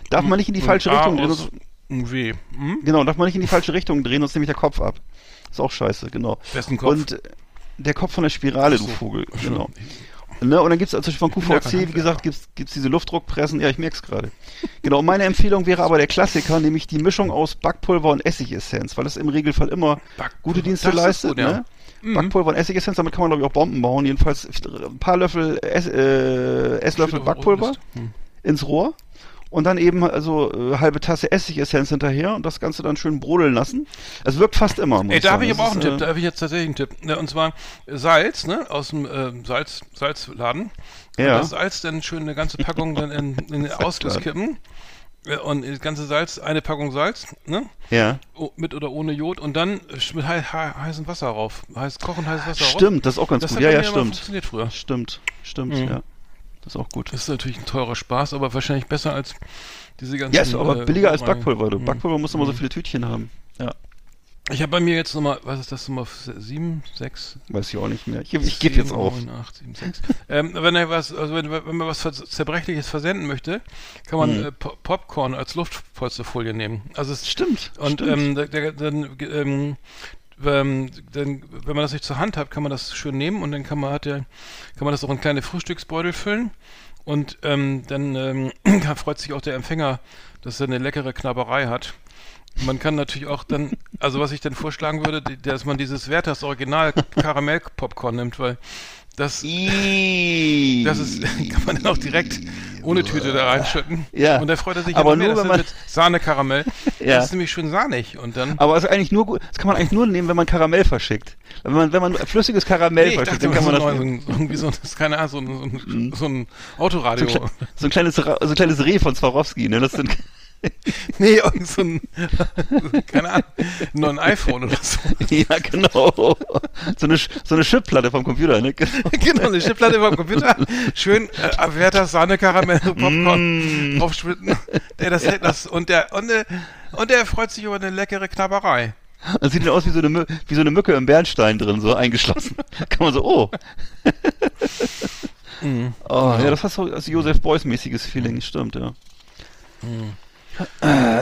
Darf man nicht in die falsche A Richtung drehen. W. Hm? Genau, darf man nicht in die falsche Richtung drehen, sonst nämlich der Kopf ab. Ist auch scheiße, genau. Wessen Kopf? Und der Kopf von der Spirale, so. du Vogel. Genau. Ne, und dann gibt's also von QVC, wie gesagt, gibt's gibt's diese Luftdruckpressen. Ja, ich merk's gerade. Genau, meine Empfehlung wäre aber der Klassiker, nämlich die Mischung aus Backpulver und Essigessenz, weil das im Regelfall immer Backpulver, gute Dienste leistet. gut, ja. ne? Backpulver und Essigessenz, damit kann man glaube ich auch Bomben bauen. Jedenfalls ein paar Löffel Ess, äh, Esslöffel Backpulver. Hm. ins Rohr und dann eben also äh, halbe Tasse Essigessenz hinterher und das Ganze dann schön brodeln lassen. Es wirkt fast immer. Muss Ey, da habe ich aber auch einen Tipp. Da habe ich jetzt tatsächlich einen Tipp. Ja, und zwar Salz, ne? Aus dem äh, Salz, Salzladen. Ja. Und das Salz dann schön eine ganze Packung dann in, in den Ausguss kippen. Äh, Und das ganze Salz, eine Packung Salz, ne? Ja, O- Mit oder ohne Jod und dann mit hei hei heißem Wasser rauf. Heiß, kochen heißes Wasser rauf. stimmt, das ist auch ganz Das gut. hat Ja, ja, stimmt. funktioniert früher. Stimmt, stimmt, Mhm. ja. Das ist auch gut. Das ist natürlich ein teurer Spaß, aber wahrscheinlich besser als diese ganzen. Ja, ist aber äh, billiger als Backpulver. Du. Mhm. Backpulver muss immer so viele Tütchen haben. Ja, Ich habe bei mir jetzt nochmal, was ist das nochmal, sieben, sechs, weiß ich auch nicht mehr. Ich, ich gebe jetzt auf. neun, acht, sieben, sechs. ähm, wenn er was, also wenn, wenn man was Zerbrechliches versenden möchte, kann man Mhm. äh, Po- Popcorn als Luftpolsterfolie nehmen. Also es Stimmt, und stimmt. ähm, der, der, dann, ähm, ähm, dann, wenn man das nicht zur Hand hat, kann man das schön nehmen und dann kann man hat ja, kann man das auch in kleine Frühstücksbeutel füllen und ähm, dann ähm, freut sich auch der Empfänger, dass er eine leckere Knabberei hat. Man kann natürlich auch dann, also was ich dann vorschlagen würde, dass man dieses Werthers Original Karamell-Popcorn nimmt, weil das, das ist, kann man dann auch direkt ohne Tüte da reinschütten. Ja. Und da freut er sich Aber immer mehr. nur, Das wenn man- mit Sahne-Karamell. Ja. Das ist nämlich schön sahnig. Und dann. Aber es ist eigentlich nur das kann man eigentlich nur nehmen, wenn man Karamell verschickt. Wenn man, wenn man flüssiges Karamell Nee, verschickt, dachte, dann kann man so, das so, nehmen. ein- irgendwie so, ein- das ist keine Ahnung, so ein, so ein, so ein So Autoradio. ein, kle- so ein kleines, so ein kleines Reh von Swarovski, ne? Das sind, nee, irgend so ein, keine Ahnung, nur ein iPhone oder so. ja, genau. So eine, so eine Chipplatte vom Computer, ne? genau, eine Chipplatte vom Computer. Schön, äh, Werther Sahne, Karamell, Popcorn Mm. draufschwitten. Der, das, das, und, der, und, der, und der freut sich über eine leckere Knabberei. Das sieht dann aus wie so eine, wie so eine Mücke im Bernstein drin, so eingeschlossen. Kann man so, oh. Mhm. Oh, ja, das hat so das Joseph Beuys-mäßiges Feeling, stimmt, ja. Äh,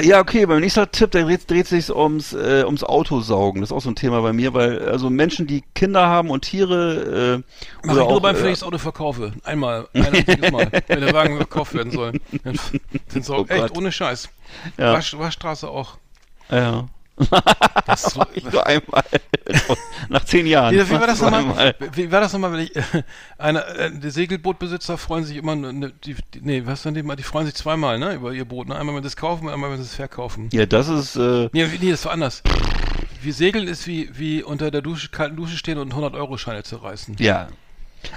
ja, okay, beim nächsten Tipp, der dreht, dreht sich ums, äh, ums Autosaugen. Das ist auch so ein Thema bei mir, weil also Menschen, die Kinder haben und Tiere äh, Mach oder ich nur auch, beim, äh, das Auto verkaufe. Einmal, ein einziges Mal. wenn der Wagen verkauft werden soll. Dann, dann sau- Oh echt, Gott. ohne Scheiß. Ja. Wasch, Waschstraße auch. Ja. Das nur einmal. Nach zehn Jahren. wie, war das nochmal? Wie war das nochmal, wenn ich, äh, eine, äh, die Segelbootbesitzer freuen sich immer, ne, die, die, nee, was denn die, mal, die freuen sich zweimal, ne, über ihr Boot, ne? Einmal, wenn sie es kaufen, einmal, wenn sie es verkaufen. Ja, das ist, äh, Nee, nee, das war anders. Wie Segeln ist wie, wie unter der Dusche, kalten Dusche stehen und 100-Euro-Scheine zu reißen. ja.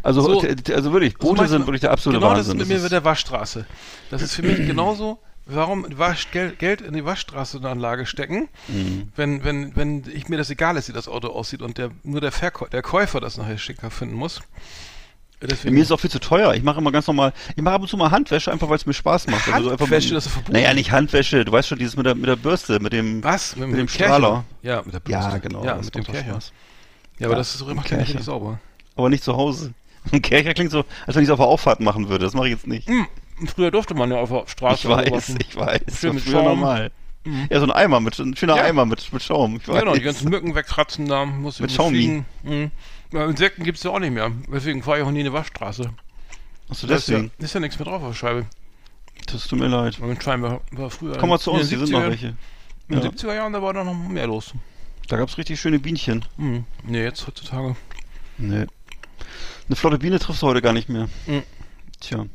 Also, So- t- also wirklich, So Boote meinst sind wirklich der absolute genau Wahnsinn. das ist mit mir mit der Waschstraße. Das ist für mich genauso, warum Wasch, Geld, Geld in die Waschstraßenanlage stecken, Mhm. wenn, wenn, wenn ich mir das egal ist, wie das Auto aussieht und der, nur der, Verkäu der Käufer das nachher schicker finden muss. Deswegen, Mir ist es auch viel zu teuer. Ich mache immer ganz normal, ich mache ab und zu mal Handwäsche, einfach weil es mir Spaß macht. Also so einfach Handwäsche, das ist verboten. Naja, nicht Handwäsche, du weißt schon, dieses mit der, mit der Bürste, mit dem, was? Mit, mit dem Kercher? Strahler. Ja, mit der Bürste. Ja, genau. Ja, mit dem Kercher. Spaß. Ja, aber Ja, das ist, ja Kercher. nicht richtig sauber. Aber nicht zu Hause. Ein Kercher klingt so, als wenn ich es auf der Auffahrt machen würde. Das mache ich jetzt nicht. Hm, Früher durfte man ja auf der Straße Ich weiß, ich weiß. Das Schön mit früher Schaum. normal. Ja, so ein Eimer mit, ein schöner Ja. Eimer mit, mit Schaum. Ich weiß. Ja, genau, die ganzen Mücken wegkratzen da. Muss Mit Schaumi. fliegen. Mhm. Insekten gibt's ja auch nicht mehr. Deswegen fahre ich auch nie eine Waschstraße. Achso, Da ist ja, deswegen. ist ja nichts mehr drauf auf der Scheibe. Das tut mir leid. Und Schein war, früher. Komm mal zu in uns, hier sind noch 70er welche. In den Ja. 70er Jahren, da war da noch mehr los. Da gab's richtig schöne Bienchen. Mhm. Nee, jetzt heutzutage. Nee. Eine flotte Biene triffst du heute gar nicht mehr. Mhm. Tja.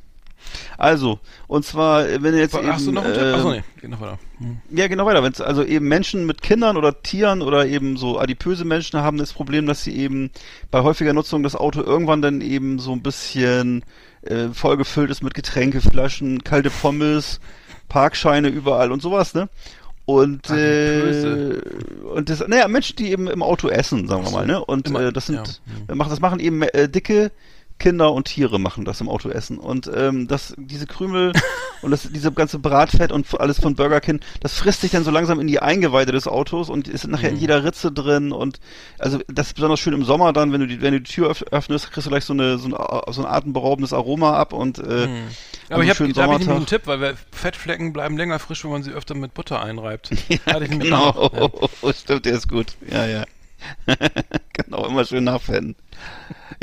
Also, und zwar, äh, wenn du jetzt Hast du eben, noch einen Tipp? ähm, Achso, nee, geht noch weiter. Mhm. Ja, genau weiter. Wenn es also eben Menschen mit Kindern oder Tieren oder eben so adipöse Menschen haben das Problem, dass sie eben bei häufiger Nutzung das Auto irgendwann dann eben so ein bisschen äh, vollgefüllt ist mit Getränkeflaschen, kalte Pommes, Parkscheine überall und sowas, ne? Und äh, und das, naja, Menschen, die eben im Auto essen, sagen wir Ach mal, ne? Und äh, das sind, ja. machen, das machen eben äh, dicke Kinder und Tiere machen das im Auto essen. Und ähm, das, diese Krümel und das, diese ganze Bratfett und alles von Burger King, das frisst sich dann so langsam in die Eingeweide des Autos und ist nachher in Mhm. jeder Ritze drin. Und also das ist besonders schön im Sommer dann, wenn du die, wenn du die Tür öff- öffnest, kriegst du gleich so eine so ein, so ein atemberaubendes Aroma ab und äh, Mhm. Aber ich habe hab ich nämlich einen. Tipp, weil Fettflecken bleiben länger frisch, wenn man sie öfter mit Butter einreibt. Ja, Hatte ich nämlich genau, ja. stimmt, der ist gut. Ja, ja. genau, immer schön nachfetten.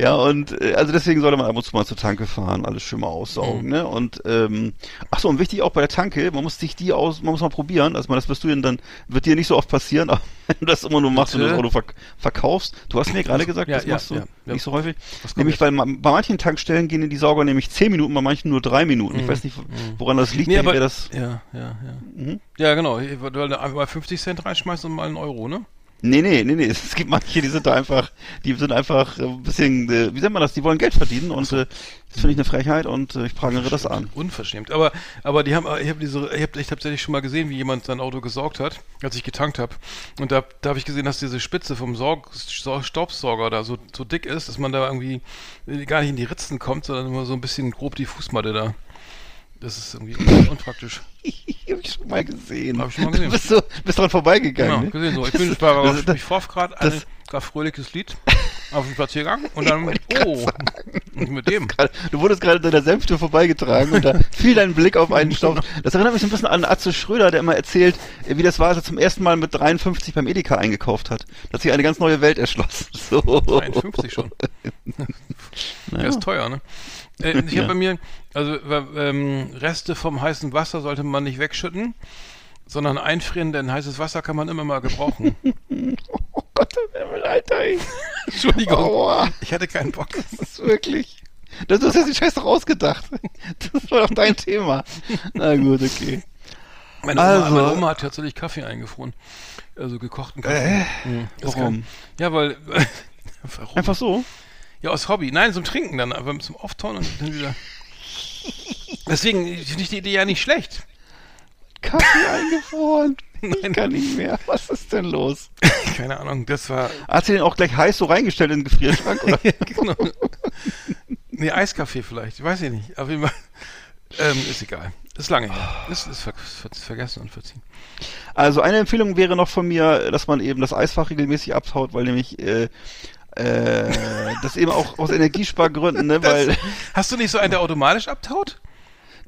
Ja, und äh, also deswegen sollte man ab und zu mal zur Tanke fahren, alles schön mal aussaugen, Mhm. ne? Und ähm, ach so, und wichtig auch bei der Tanke, man muss sich die aus, man muss mal probieren, also man, das wirst du denn dann, wird dir nicht so oft passieren, aber wenn du das immer nur machst und Bitte? das Auto verk verkaufst, du hast mir gerade gesagt, Ja, das ja, machst du ja, nicht so häufig, nämlich weil ma- bei manchen Tankstellen gehen die Sauger nämlich 10 Minuten, bei manchen nur 3 Minuten, ich Mhm. weiß nicht, woran das liegt, Nee, aber, das, ja, ja, ja. Mhm. Ja, genau. Weil du einfach mal 50 Cent reinschmeißt und mal einen Euro, ne? Nee, nee, nee, nee. Es gibt manche, die sind da einfach, die sind einfach äh, ein bisschen, äh, wie nennt man das, die wollen Geld verdienen und äh, das finde ich eine Frechheit und äh, ich prangere das an. Unverschämt. Aber, aber die haben, ich habe diese, ich habe ich tatsächlich schon mal gesehen, wie jemand sein Auto gesaugt hat, als ich getankt habe. Und da, da habe ich gesehen, dass diese Spitze vom Sau- Staubsauger da so, so dick ist, dass man da irgendwie äh, gar nicht in die Ritzen kommt, sondern immer so ein bisschen grob die Fußmatte da. Das ist irgendwie un unpraktisch. hab ich schon mal gesehen. Hab ich schon mal gesehen. Du bist so, bist dran vorbeigegangen. Genau, ne? gesehen so. Ich Das bin bei das- ich, vorf gerade ein das- grad fröhliches Lied auf dem Spaziergang und dann, oh, und mit dem. Gerade- Du wurdest gerade in deiner Senftür vorbeigetragen und da fiel dein Blick auf einen Staub. Das erinnert mich so ein bisschen an Atze Schröder, der immer erzählt, äh, wie das war, als er zum ersten Mal mit 53 beim Edeka eingekauft hat. Da hat sich eine ganz neue Welt erschlossen. So. 53 schon. Naja. Der ist teuer, ne? Äh, ich Ja. habe bei mir, also äh, ähm, Reste vom heißen Wasser sollte man nicht wegschütten, sondern einfrieren, denn heißes Wasser kann man immer mal gebrauchen. Oh Gott, Alter. ey. Entschuldigung, Aua. ich hatte keinen Bock. Das ist wirklich. Das ist ja den Scheiß doch ausgedacht. Das war doch dein Thema. Na gut, okay. Meine Oma, Also- meine Oma hat tatsächlich Kaffee eingefroren. Also gekochten Kaffee. Äh, Mhm. Das warum? Kann, ja, weil. warum? Einfach so? Ja, aus Hobby. Nein, zum Trinken dann, aber zum Auftauen und dann wieder. Deswegen finde ich die Idee ja nicht schlecht. Kaffee eingefroren. Ich Nein. kann nicht mehr. Was ist denn los? Keine Ahnung, das war. Hat sie den auch gleich heiß so reingestellt in den Gefrierschrank? Oder? ja, genau. Nee, Eiskaffee vielleicht. Weiß ich nicht. Auf jeden Fall. Ähm, ist egal. Ist lange her. Ist, ist, ver ist vergessen und verziehen. Also eine Empfehlung wäre noch von mir, dass man eben das Eisfach regelmäßig abtaut, weil nämlich äh, äh, das eben auch aus Energiespargründen, ne? Weil. Hast du nicht so einen, der automatisch abtaut?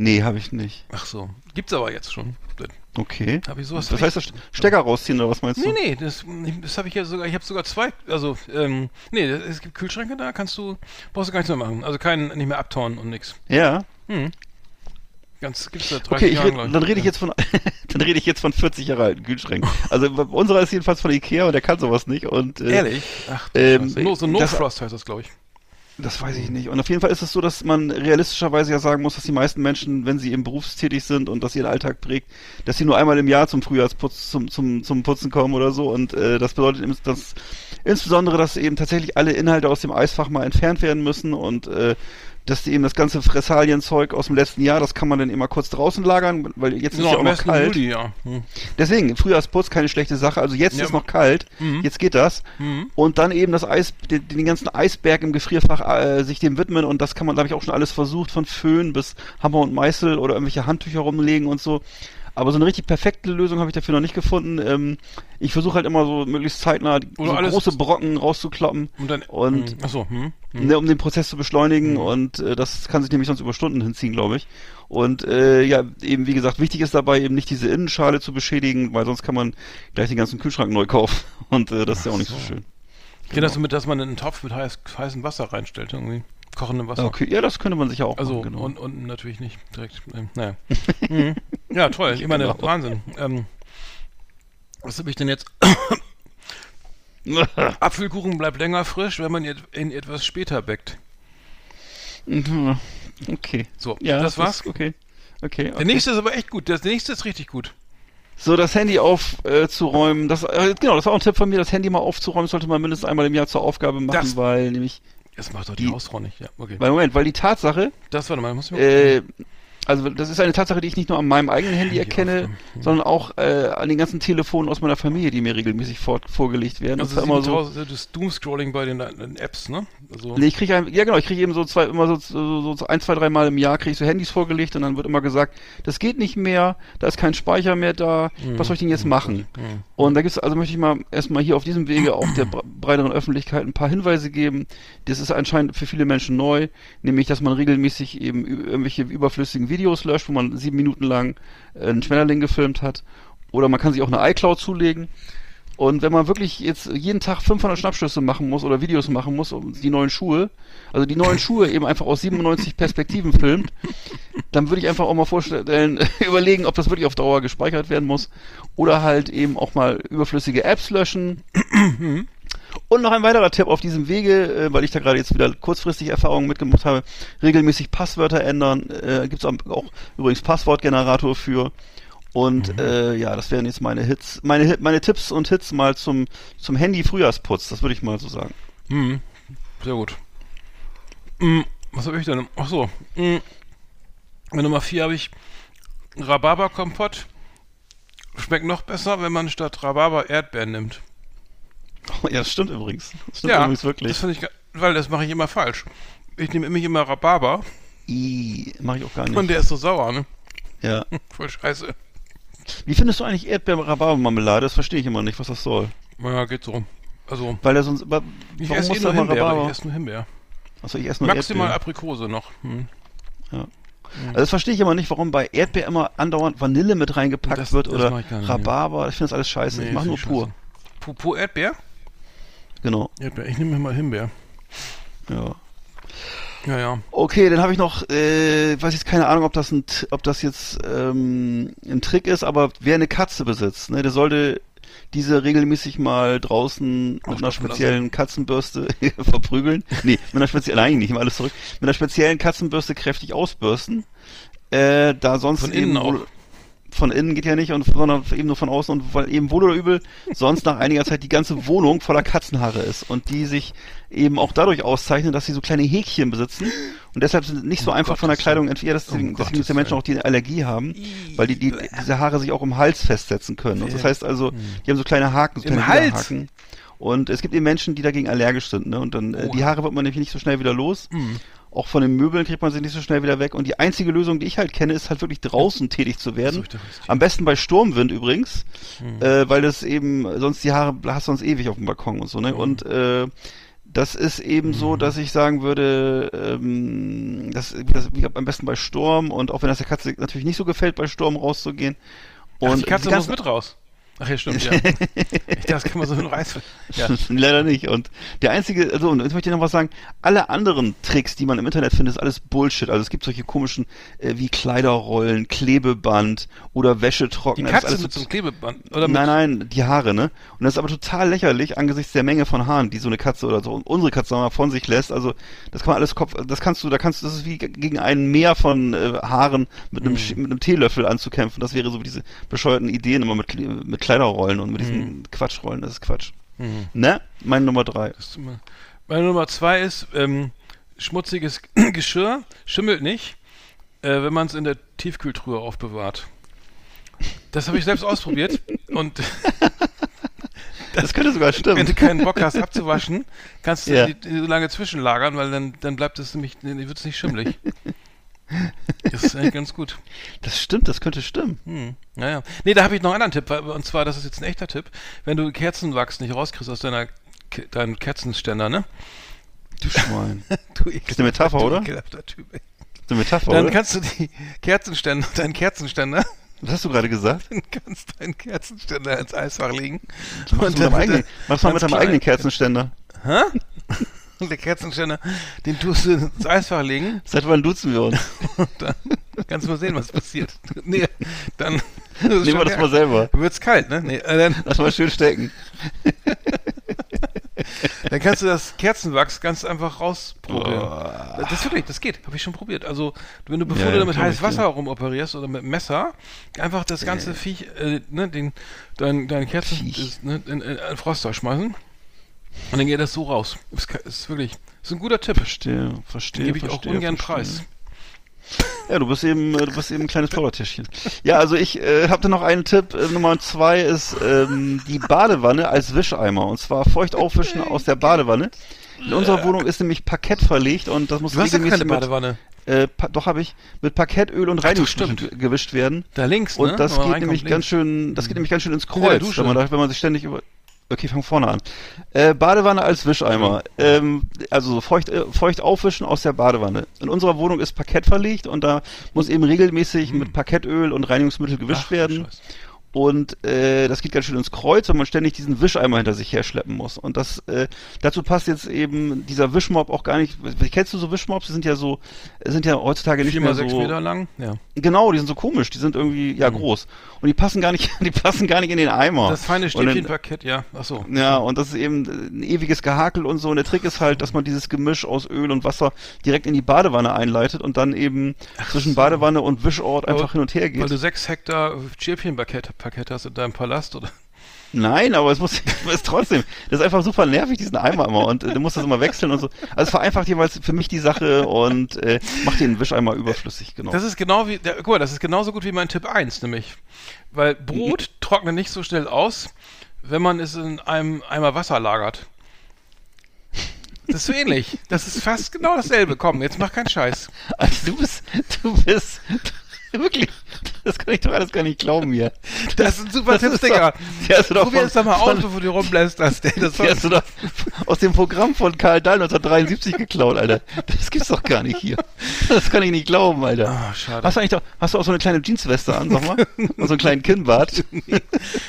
Nee, habe ich nicht. Ach so. Gibt's aber jetzt schon. Okay. Hab ich sowas das heißt, das Stecker rausziehen oder was meinst du? Nee, nee, das, das habe ich ja sogar, ich habe sogar zwei, also, ähm, nee, es gibt Kühlschränke da, kannst du, brauchst du gar nichts mehr machen. Also kein, nicht mehr abtauen und nix. Ja. Hm. Ganz, gibt's seit 30 Okay, Jahren, red, dann rede ich jetzt von dann rede ich jetzt von 40 Jahre alten Kühlschränken. Also unserer ist jedenfalls von Ikea und der kann sowas nicht und äh, Ehrlich? Ach, ähm, so No Frost heißt das, glaube ich. Das weiß ich nicht. Und auf jeden Fall ist es so, dass man realistischerweise ja sagen muss, dass die meisten Menschen, wenn sie eben berufstätig sind und das ihren Alltag prägt, dass sie nur einmal im Jahr zum Frühjahrsputz, zum, zum, zum Putzen kommen oder so. Und äh, das bedeutet eben, dass insbesondere, dass eben tatsächlich alle Inhalte aus dem Eisfach mal entfernt werden müssen und äh, dass die eben das ganze Fressalienzeug aus dem letzten Jahr, das kann man dann immer kurz draußen lagern, weil jetzt ist Genau, ja auch noch kalt. Juli, ja. Hm. Deswegen, Frühjahrsputz keine schlechte Sache. Also jetzt Ja, ist noch kalt, Mhm. jetzt geht das. Mhm. Und dann eben das Eis, den, den ganzen Eisberg im Gefrierfach äh, sich dem widmen und das kann man, da habe ich auch schon alles versucht, von Föhn bis Hammer und Meißel oder irgendwelche Handtücher rumlegen und so. Aber so eine richtig perfekte Lösung habe ich dafür noch nicht gefunden. Ähm, ich versuche halt immer so möglichst zeitnah so große Brocken rauszukloppen Und dann, und hm. Achso, hm. Hm. ne, um den Prozess zu beschleunigen und äh, das kann sich nämlich sonst über Stunden hinziehen, glaube ich. Und äh, ja, eben wie gesagt, wichtig ist dabei eben nicht diese Innenschale zu beschädigen, weil sonst kann man gleich den ganzen Kühlschrank neu kaufen und äh, das ist ja auch nicht so schön. Ich kenne das so mit, dass man einen Topf mit heiß, heißem Wasser reinstellt, irgendwie. Kochendem Wasser. Okay, ja, das könnte man sicher auch Also, machen, genau. und, und natürlich nicht direkt. Ähm, naja. mhm. Ja, toll. Ich meine, Genau. Wahnsinn. Ähm, was habe ich denn jetzt? Apfelkuchen bleibt länger frisch, wenn man ihn etwas später backt. Mhm. okay. So, Ja, das war's. ist okay. Okay. Der okay. nächste ist aber echt gut. Der nächste ist richtig gut. So, das Handy aufzuräumen, äh, das, äh, genau, das war auch ein Tipp von mir, das Handy mal aufzuräumen, sollte man mindestens einmal im Jahr zur Aufgabe machen, Das- weil nämlich, Das macht doch die, Die- Hausfrau nicht. Ja, okay. weil Moment, weil die Tatsache, Das warte mal, muss ich mal äh, also das ist eine Tatsache, die ich nicht nur an meinem eigenen Handy erkenne, aufräumen. Mhm. sondern auch äh, an den ganzen Telefonen aus meiner Familie, die mir regelmäßig vor, vorgelegt werden. Also das ist immer so. 7000 das Doomscrolling bei den, den Apps, ne? Also, Nee, ich kriege ja genau, ich kriege eben so zwei, immer so, so, so ein, zwei, drei Mal im Jahr kriege ich so Handys vorgelegt und dann wird immer gesagt, das geht nicht mehr, da ist kein Speicher mehr da, was soll ich denn jetzt machen? Mhm. Und da gibt's, also möchte ich mal erstmal hier auf diesem Wege auch der bre- breiteren Öffentlichkeit ein paar Hinweise geben. Das ist anscheinend für viele Menschen neu, nämlich, dass man regelmäßig eben irgendwelche überflüssigen Videos löscht, wo man sieben Minuten lang äh, einen Schmetterling gefilmt hat. Oder man kann sich auch eine iCloud zulegen. Und wenn man wirklich jetzt jeden Tag 500 Schnappschüsse machen muss oder Videos machen muss, um die neuen Schuhe, also die neuen Schuhe eben einfach aus 97 Perspektiven filmt, dann würde ich einfach auch mal vorstellen, überlegen, ob das wirklich auf Dauer gespeichert werden muss oder halt eben auch mal überflüssige Apps löschen. Und noch ein weiterer Tipp auf diesem Wege, äh, weil ich da gerade jetzt wieder kurzfristig Erfahrungen mitgemacht habe, regelmäßig Passwörter ändern. Äh, Gibt es auch, auch übrigens Passwortgenerator für. Und äh, ja, das wären jetzt meine Hits, meine meine Tipps und Hits mal zum zum Handy Frühjahrsputz. Das würde ich mal so sagen. Hm, sehr gut. Hm, was habe ich denn? Ach so. Hm. Bei Nummer 4 habe ich Rhabarberkompott. Schmeckt noch besser, wenn man statt Rhabarber Erdbeeren nimmt. Ja, das stimmt übrigens. Das stimmt ja, übrigens wirklich. das finde ich, weil das mache ich immer falsch. Ich nehme nämlich immer Rhabarber I, mach ich auch gar nicht. und der ist so sauer, ne? ja. Voll scheiße. Wie findest du eigentlich Erdbeer-Rhabarber-Marmelade? Das verstehe ich immer nicht, was das soll. Ja, geht so. Also, Weil der sonst, wa- ich warum esse muss eh nur Himbeer, Rhabarber? ich esse nur Himbeer. Achso, ich esse nur Maximal Erdbeer. Aprikose noch. Hm. Also das verstehe ich immer nicht, warum bei Erdbeer immer andauernd Vanille mit reingepackt Das- wird das oder ich Rhabarber. Ich finde das alles scheiße. ich Nee, mache nur ich pur. Pur Erdbeer? Genau. Erdbeer. Ich nehme mal Himbeer. Ja. Ja, ja. Okay, dann habe ich noch, äh, weiß jetzt keine Ahnung, ob das ein, ob das jetzt ähm, ein Trick ist, aber wer eine Katze besitzt, ne, der sollte diese regelmäßig mal draußen mit einer speziellen Katzenbürste verprügeln. Nee, mit einer speziellen, nein, nicht mal alles zurück. Mit einer speziellen Katzenbürste kräftig ausbürsten. Äh, da sonst Von innen eben auch. Von innen geht ja nicht, und, sondern eben nur von außen und weil eben wohl oder übel sonst nach einiger Zeit die ganze Wohnung voller Katzenhaare ist und die sich eben auch dadurch auszeichnen, dass sie so kleine Häkchen besitzen und deshalb sind nicht so Um einfach von der Kleidung entfernt. Deswegen, Um deswegen gibt es ja Menschen auch, die eine Allergie haben, weil die, die diese Haare sich auch im Hals festsetzen können. Und das heißt also, die haben so kleine Haken, so Im kleine Hals? Widerhaken. Und es gibt eben Menschen, die dagegen allergisch sind, ne? Und dann äh, die Haare wird man nämlich nicht so schnell wieder los. Auch von den Möbeln kriegt man sie nicht so schnell wieder weg. Und die einzige Lösung, die ich halt kenne, ist halt wirklich draußen tätig zu werden. Am besten bei Sturmwind übrigens, äh, weil das eben sonst die Haare hast du sonst ewig auf dem Balkon und so. Ne? Und äh, das ist eben so, dass ich sagen würde, ähm, das, das wie gesagt, am besten bei Sturm und auch wenn das der Katze natürlich nicht so gefällt, bei Sturm rauszugehen. Und Und die Katze muss mit raus. Ach ja, stimmt, ja. ich, das kann man so nur Eis. Ja. Leider nicht. Und der einzige, also und jetzt möchte ich noch was sagen, alle anderen Tricks, die man im Internet findet, ist alles Bullshit. Also es gibt solche komischen äh, wie Kleiderrollen, Klebeband oder Wäschetrockner. Die Katze mit so- einem Klebeband. Oder mit, Nein, nein, die Haare, ne? Und das ist aber total lächerlich angesichts der Menge von Haaren, die so eine Katze oder so unsere Katze mal von sich lässt. Also das kann man alles Kopf, das kannst du, da kannst du, das ist wie gegen ein Meer von äh, Haaren mit einem, Sch- mit einem Teelöffel anzukämpfen. Das wäre so diese bescheuerten Ideen immer mit, mit Kleiderrollen und mit diesen Quatschrollen. Das ist Quatsch. Ne? Meine Nummer drei. Das ist immer- Meine Nummer zwei ist, ähm, schmutziges Geschirr schimmelt nicht, äh, wenn man es in der Tiefkühltruhe aufbewahrt. Das habe ich selbst ausprobiert und Das könnte sogar wenn du stimmen. keinen Bock hast abzuwaschen, kannst du Ja. die, die so lange zwischenlagern, weil dann, dann bleibt es nämlich, wird es nicht schimmelig. Das ist eigentlich ganz gut. Das stimmt, das könnte stimmen. Hm. Naja. Nee, da habe ich noch einen anderen Tipp, und zwar, das ist jetzt ein echter Tipp. Wenn du Kerzenwachs nicht rauskriegst aus deiner deinem Kerzenständer, ne? Du Schwein. Du ist eine Metapher, du oder? ekelhafter Typ, ey. Das ist eine Metapher, Dann oder? kannst du die Kerzenständer, deinen Kerzenständer, Was hast du gerade gesagt? dann kannst du deinen Kerzenständer ins Eisfach legen. Was machst du mit deinem eigenen, machst mit deinem eigenen Kerzenständer? Und der Kerzenständer, den tust du ins Eisfach legen Seit wann duzen wir uns? und dann kannst du mal sehen, was passiert. Nee, dann Nehmen wir das mal selber. Wird's kalt, ne? Nee, äh, dann, Lass mal schön stecken. dann kannst du das Kerzenwachs ganz einfach rausprobieren. Das ist wirklich, das geht, habe ich schon probiert. Also, wenn du bevor Ja, du damit glaub heiß ich Wasser rumoperierst oder mit Messer, einfach das ganze Viech, äh, ne, den, dein, dein Kerzen, ist, ne, in, in einen Froster schmeißen und dann geht das so raus. Ist, ist wirklich, ist ein guter Tipp. Verstehe, verstehe. Den gebe ich auch verstehe, ungern verstehe. preis. Ja, du bist eben, äh, du bist eben ein kleines Plaudertäschchen. Ja, also ich äh, habe da noch einen Tipp. Äh, Nummer zwei ist ähm, die Badewanne als Wischeimer. Und zwar feucht aufwischen aus der Badewanne. In unserer Wohnung ist nämlich Parkett verlegt und das muss Du hast ja regelmäßig keine mit, Badewanne. äh, pa doch habe ich mit Parkettöl und Reinigungsmittel gewischt werden. Da links, Und ne? das Wenn man geht nämlich links. ganz schön, das geht nämlich ganz schön ins Kreuz, wenn man, da, wenn man sich ständig über. Okay, fang vorne an. Äh, Badewanne als Wischeimer. Ähm, also so feucht, äh, feucht aufwischen aus der Badewanne. In unserer Wohnung ist Parkett verlegt und da muss eben regelmäßig mit Parkettöl und Reinigungsmittel gewischt Hm. Ach, werden. Scheiße. Und äh, das geht ganz schön ins Kreuz, wenn man ständig diesen Wischeimer hinter sich herschleppen muss. Und das äh, dazu passt jetzt eben dieser Wischmob auch gar nicht. Kennst du so Wischmobs? Die sind ja so, sind ja heutzutage nicht mehr mal sechs so. Meter lang, ja. Genau, die sind so komisch, die sind irgendwie ja groß und die passen gar nicht, die passen gar nicht in den Eimer. Das feine Stäbchenparkett, ja. Ach so. ja, und das ist eben ein ewiges Gehakel und so. Und der Trick ist halt, dass man dieses Gemisch aus Öl und Wasser direkt in die Badewanne einleitet und dann eben zwischen Badewanne und Wischort einfach Aber- hin und her Weil geht. du sechs Hektar Stäbchenparkett Parkett hast in deinem Palast, oder? Nein, aber es muss, es ist trotzdem, das ist einfach super nervig, diesen Eimer immer und äh, du musst das immer wechseln und so. Also es vereinfacht jeweils für mich die Sache und äh, macht den Wischeimer überflüssig, genau. Das ist genau wie, der, guck mal, das ist genauso gut wie mein Tipp 1, nämlich. Weil Brot trocknet nicht so schnell aus, wenn man es in einem Eimer Wasser lagert. Das ist so ähnlich. Das ist fast genau dasselbe. Komm, jetzt mach keinen Scheiß. Also du bist, du bist wirklich, das kann ich doch alles gar nicht glauben hier. Das sind super Das Tipps, ist Digga. du Probier es doch mal aus, bevor du rumblästerst. ey. Das Die hast du doch aus dem Programm von Karl Dahl 1973 geklaut, Alter. Das gibt's doch gar nicht hier. Das kann ich nicht glauben, Alter. Ah, schade. Hast du eigentlich doch, hast du auch so eine kleine Jeansweste an, sag mal? Und so einen kleinen Kinnbart?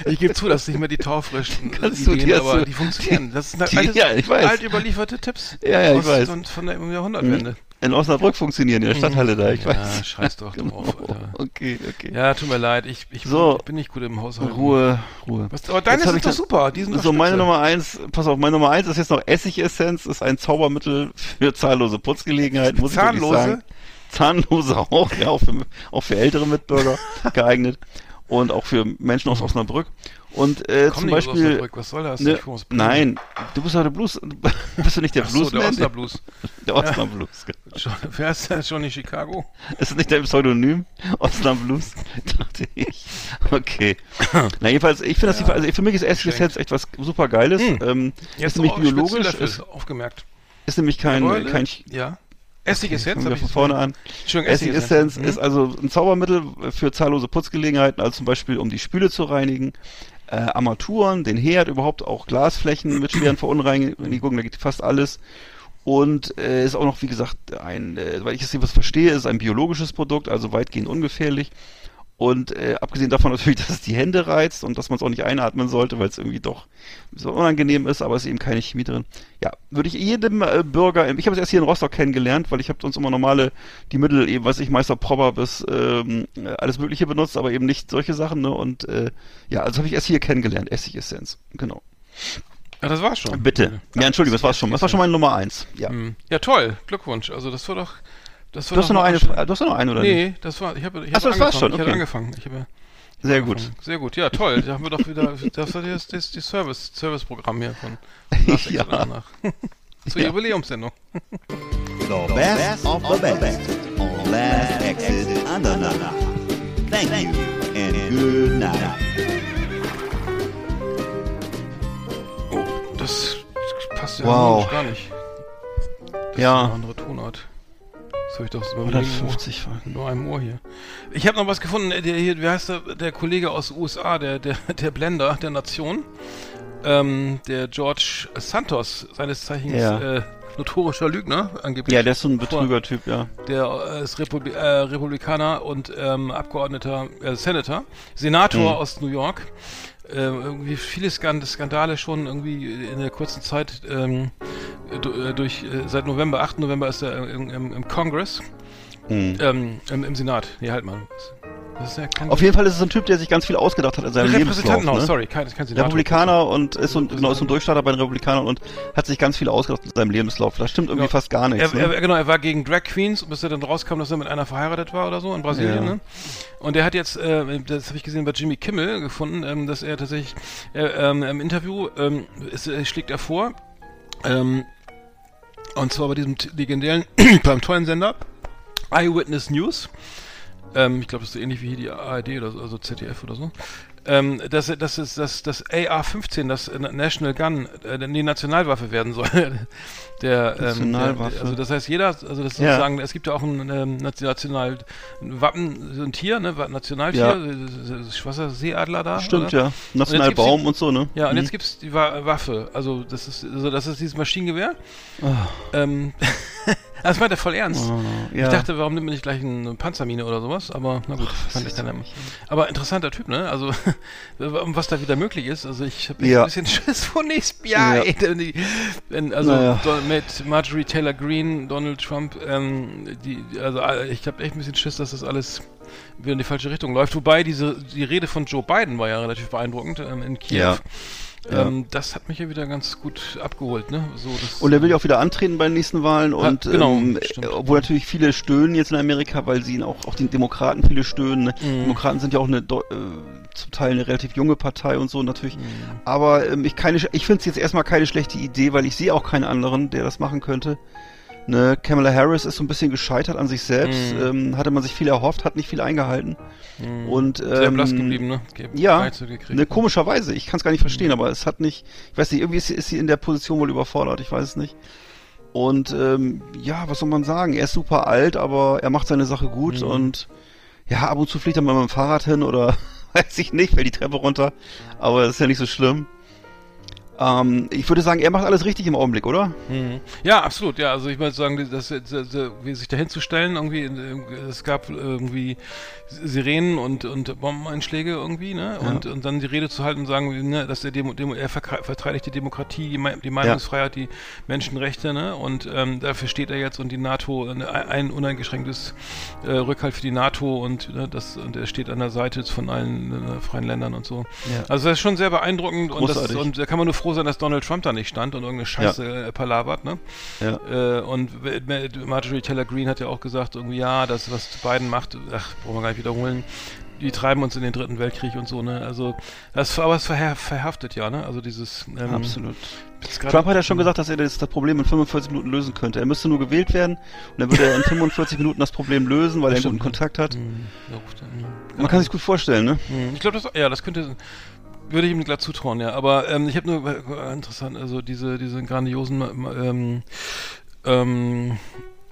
Ich gebe zu, dass nicht mehr die taufrischen Kannst du Ideen, dir aber so- die funktionieren. Das sind Die- altes, ja, alt überlieferte Tipps. Ja, ja, ich aus, weiß. Von, von der Jahrhundertwende. In Osnabrück funktionieren, in der Stadthalle da, ich Ja, weiß. scheiß doch drauf, Alter. Okay, okay. Ja, tut mir leid. Ich, ich, So. ich bin nicht gut im Haushalt. Ruhe, Ruhe. Was, aber deine sind ich doch dann- super. Die sind So, meine. Nummer eins, pass auf, meine Nummer eins ist jetzt noch Essigessenz, ist ein Zaubermittel für zahllose Putzgelegenheiten, muss ich Zahnlose? wirklich sagen. Zahnlose auch, ja, auch für, auch für ältere Mitbürger geeignet und auch für Menschen aus Osnabrück. Und äh, Komm zum nicht aus Beispiel, Osnabrück, was soll das? ne, aus nein, du bist doch der Blues, bist du nicht der Ach so, der? Osnablues. Der Osnablues. Schon- Wer ist das? Johnny Chicago? Ist das nicht dein Pseudonym? Osnablues? Dachte ich. Okay. Na jedenfalls, ich finde das, also für mich ist Essigessenz echt was super Geiles. Hm. Ähm, Jetzt ist nämlich auch biologisch, ist, aufgemerkt. ist nämlich kein, Jawohl, kein ja. Essig wir hab von vorne an. Essigessenz Mhm. ist also ein Zaubermittel für zahllose Putzgelegenheiten, also zum Beispiel um die Spüle zu reinigen, äh, Armaturen, den Herd, überhaupt auch Glasflächen mit schweren Verunreinigungen, da geht fast alles. Und äh, ist auch noch, wie gesagt, ein, äh, weil ich es hier was verstehe, ist ein biologisches Produkt, also weitgehend ungefährlich. Und äh, abgesehen davon natürlich, dass es die Hände reizt und dass man es auch nicht einatmen sollte, weil es irgendwie doch so unangenehm ist, aber es ist eben keine Chemie drin. Ja, würde ich jedem äh, Bürger, ich habe es erst hier in Rostock kennengelernt, weil ich habe sonst immer normale, die Mittel eben, weiß ich, Meister Prober bis ähm, alles mögliche benutzt, aber eben nicht solche Sachen, ne? Und äh, ja, also habe ich erst hier kennengelernt, Essigessenz. Genau. Ja, das war's schon. Bitte. Ja, Entschuldigung, das war's schon. Das war schon meine Nummer eins. Ja. Hm. Ja, toll. Glückwunsch. Also das war doch. Das war Du hast doch noch eine, schön- du hast noch eine oder Nee, nicht? das war. Ich habe. Ich Ach so, hab das war's angefangen. schon, Ich habe okay. angefangen. Ich habe. Sehr gut. angefangen. Sehr gut. Ja, toll. Da haben wir doch wieder. Das war das, das, das Service, Serviceprogramm hier von. Last Ja. Danach. Zur Ja. Jubiläumssendung. The best of the best on Last Exit Andernach. Thank you and good night. Oh, das passt ja Wow. gar nicht. Das Ja. ist eine andere Tonart. Das habe ich doch linken 150 Ohr, nur einem Ohr hier. Ich habe noch was gefunden. Der hier, wie heißt der, der Kollege aus den USA, der, der, der Blender der Nation, ähm, der George Santos, seines Zeichens Ja. äh, notorischer Lügner, angeblich. Ja, der ist so ein Betrüger-Typ, ja. Der äh, ist Republi äh, Republikaner und ähm, Abgeordneter, äh, Senator, Senator Mhm. aus New York. Äh, irgendwie viele Skand Skandale schon irgendwie in der kurzen Zeit ähm, äh, durch äh, seit November, 8. November ist er im, im, im Congress, Mhm. ähm, im, im Senat. Nee, halt mal. Das ist ja kein Auf jeden Fall ist es ein Typ, der sich ganz viel ausgedacht hat in seinem Lebenslauf. Repräsentantenhaus, Ne? sorry, kein, kein Senator. Republikaner und ist so, ein- genau, ist so ein Durchstarter bei den Republikanern und hat sich ganz viel ausgedacht in seinem Lebenslauf. Da stimmt irgendwie Ja. fast gar nichts. Er, ne? er, genau, er war gegen Drag Queens, bis er dann rauskam, dass er mit einer verheiratet war oder so in Brasilien. Ja. Ne? Und er hat jetzt, äh, das habe ich gesehen bei Jimmy Kimmel gefunden, ähm, dass er tatsächlich äh, ähm, im Interview ähm, ist, äh, schlägt er vor, ähm, und zwar bei diesem legendären, beim tollen Sender Eyewitness News. Ähm, ich glaube, das ist so ähnlich wie hier die ARD oder so, also ZDF oder so. Ähm, dass, dass, es- dass das AR-15, das National Gun, äh, die Nationalwaffe werden soll. der, ähm, der, Nationalwaffe. also das heißt, jeder, also das ist Ja. sozusagen, es gibt ja auch ein ähm, national Wappen, so ein Tier, ne, Nationaltier, Ja. was ist Seeadler da? Stimmt, oder? ja. Und Nationalbaum gibt's und so, ne? Ja, und Mhm. jetzt gibt's die Wa Waffe, also das ist, also das ist dieses Maschinengewehr. Ah. Ähm, das meint er voll ernst. Oh, ja. Ich dachte, warum nimmt man nicht gleich eine Panzermine oder sowas? Aber na gut, fand ich dann immer. Aber interessanter Typ, ne? Also was da wieder möglich ist. Also ich habe Ja. ein bisschen Schiss vor nächstem Jahr. Ja. Ey, wenn also Naja. Mit Marjorie Taylor Greene, Donald Trump, ähm, die, also äh, ich habe echt ein bisschen Schiss, dass das alles wieder in die falsche Richtung läuft. Wobei diese die Rede von Joe Biden war ja relativ beeindruckend ähm, in Kiew. Ja. Ja. Ähm, das hat mich ja wieder ganz gut abgeholt, ne? So, Und er will ja auch wieder antreten bei den nächsten Wahlen und genau, ähm, obwohl natürlich viele stöhnen jetzt in Amerika, weil sie ihn auch, auch den Demokraten viele stöhnen. Ne? Mhm. Demokraten sind ja auch eine äh, zum Teil eine relativ junge Partei und so natürlich. Mhm. Aber ähm, ich keine, ich finde es jetzt erstmal keine schlechte Idee, weil ich sehe auch keinen anderen, der das machen könnte. Ne, Kamala Harris ist so ein bisschen gescheitert an sich selbst, Mhm. ähm, hatte man sich viel erhofft, hat nicht viel eingehalten. Mhm. Und, Sehr ähm, blass geblieben, ne? Ge- Ja, ne, komischerweise. Ich kann es gar nicht verstehen, aber es hat nicht, ich weiß nicht, irgendwie ist, sie- ist sie in der Position wohl überfordert, ich weiß es nicht. Und ähm, ja, was soll man sagen? Er ist super alt, aber er macht seine Sache gut Mhm. und ja, ab und zu fliegt er mal mit dem Fahrrad hin oder weiß ich nicht, fällt die Treppe runter. Aber das ist ja nicht so schlimm. Ähm, ich würde sagen, er macht alles richtig im Augenblick, oder? Mhm. Ja, absolut. Ja, also ich würde sagen, das, das, das, wie sich dahin zu stellen, irgendwie, es gab irgendwie Sirenen und, und Bombeneinschläge irgendwie, ne? Ja. Und, und dann die Rede zu halten und sagen, ne, dass der Demo, Demo, er verteidigt die Demokratie, die, Me- die Meinungsfreiheit, die Menschenrechte, ne? Und ähm, dafür steht er jetzt und die NATO, ein, ein uneingeschränktes äh, Rückhalt für die NATO und ne, das und er steht an der Seite von allen äh, freien Ländern und so. Ja. Also das ist schon sehr beeindruckend und, das, und da kann man nur froh sein, dass Donald Trump da nicht stand und irgendeine Scheiße äh, palabert, ne? Ja. Äh, und Marjorie Taylor Greene hat ja auch gesagt, irgendwie, ja, das, was Biden macht, ach, brauchen wir gar nicht wiederholen, die treiben uns in den dritten Weltkrieg und so, ne? Also, das, aber es verher, verhaftet ja, ne? Also dieses, ähm, Absolut. Trump hat ja schon gesagt, dass er das, das Problem in 45 Minuten lösen könnte. Er müsste nur gewählt werden und dann würde er in 45 Minuten das Problem lösen, weil er einen guten. Kontakt hat. Hm, ja, dann, Man kann sich gut vorstellen, ne? Hm, Ich glaube, das, ja, das könnte, würde ich ihm glatt zutrauen, ja. Aber ähm, ich habe nur äh, interessant, also diese, diese grandiosen ähm, ähm,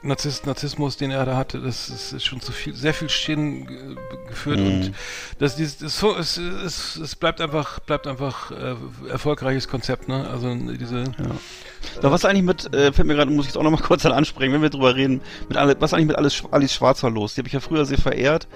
Narzisst, Narzissmus, den er da hatte, das ist, ist schon zu viel, sehr viel Schäden ge geführt Mhm. und das, dieses, das, so, es, es, es bleibt einfach, bleibt einfach äh, erfolgreiches Konzept, ne? Also diese. Da was eigentlich mit, äh, fällt mir gerade, muss ich jetzt auch nochmal kurz dann anspringen, wenn wir drüber reden, mit alle, was eigentlich mit alles, Alice Schwarzer los? Die habe ich ja früher sehr verehrt.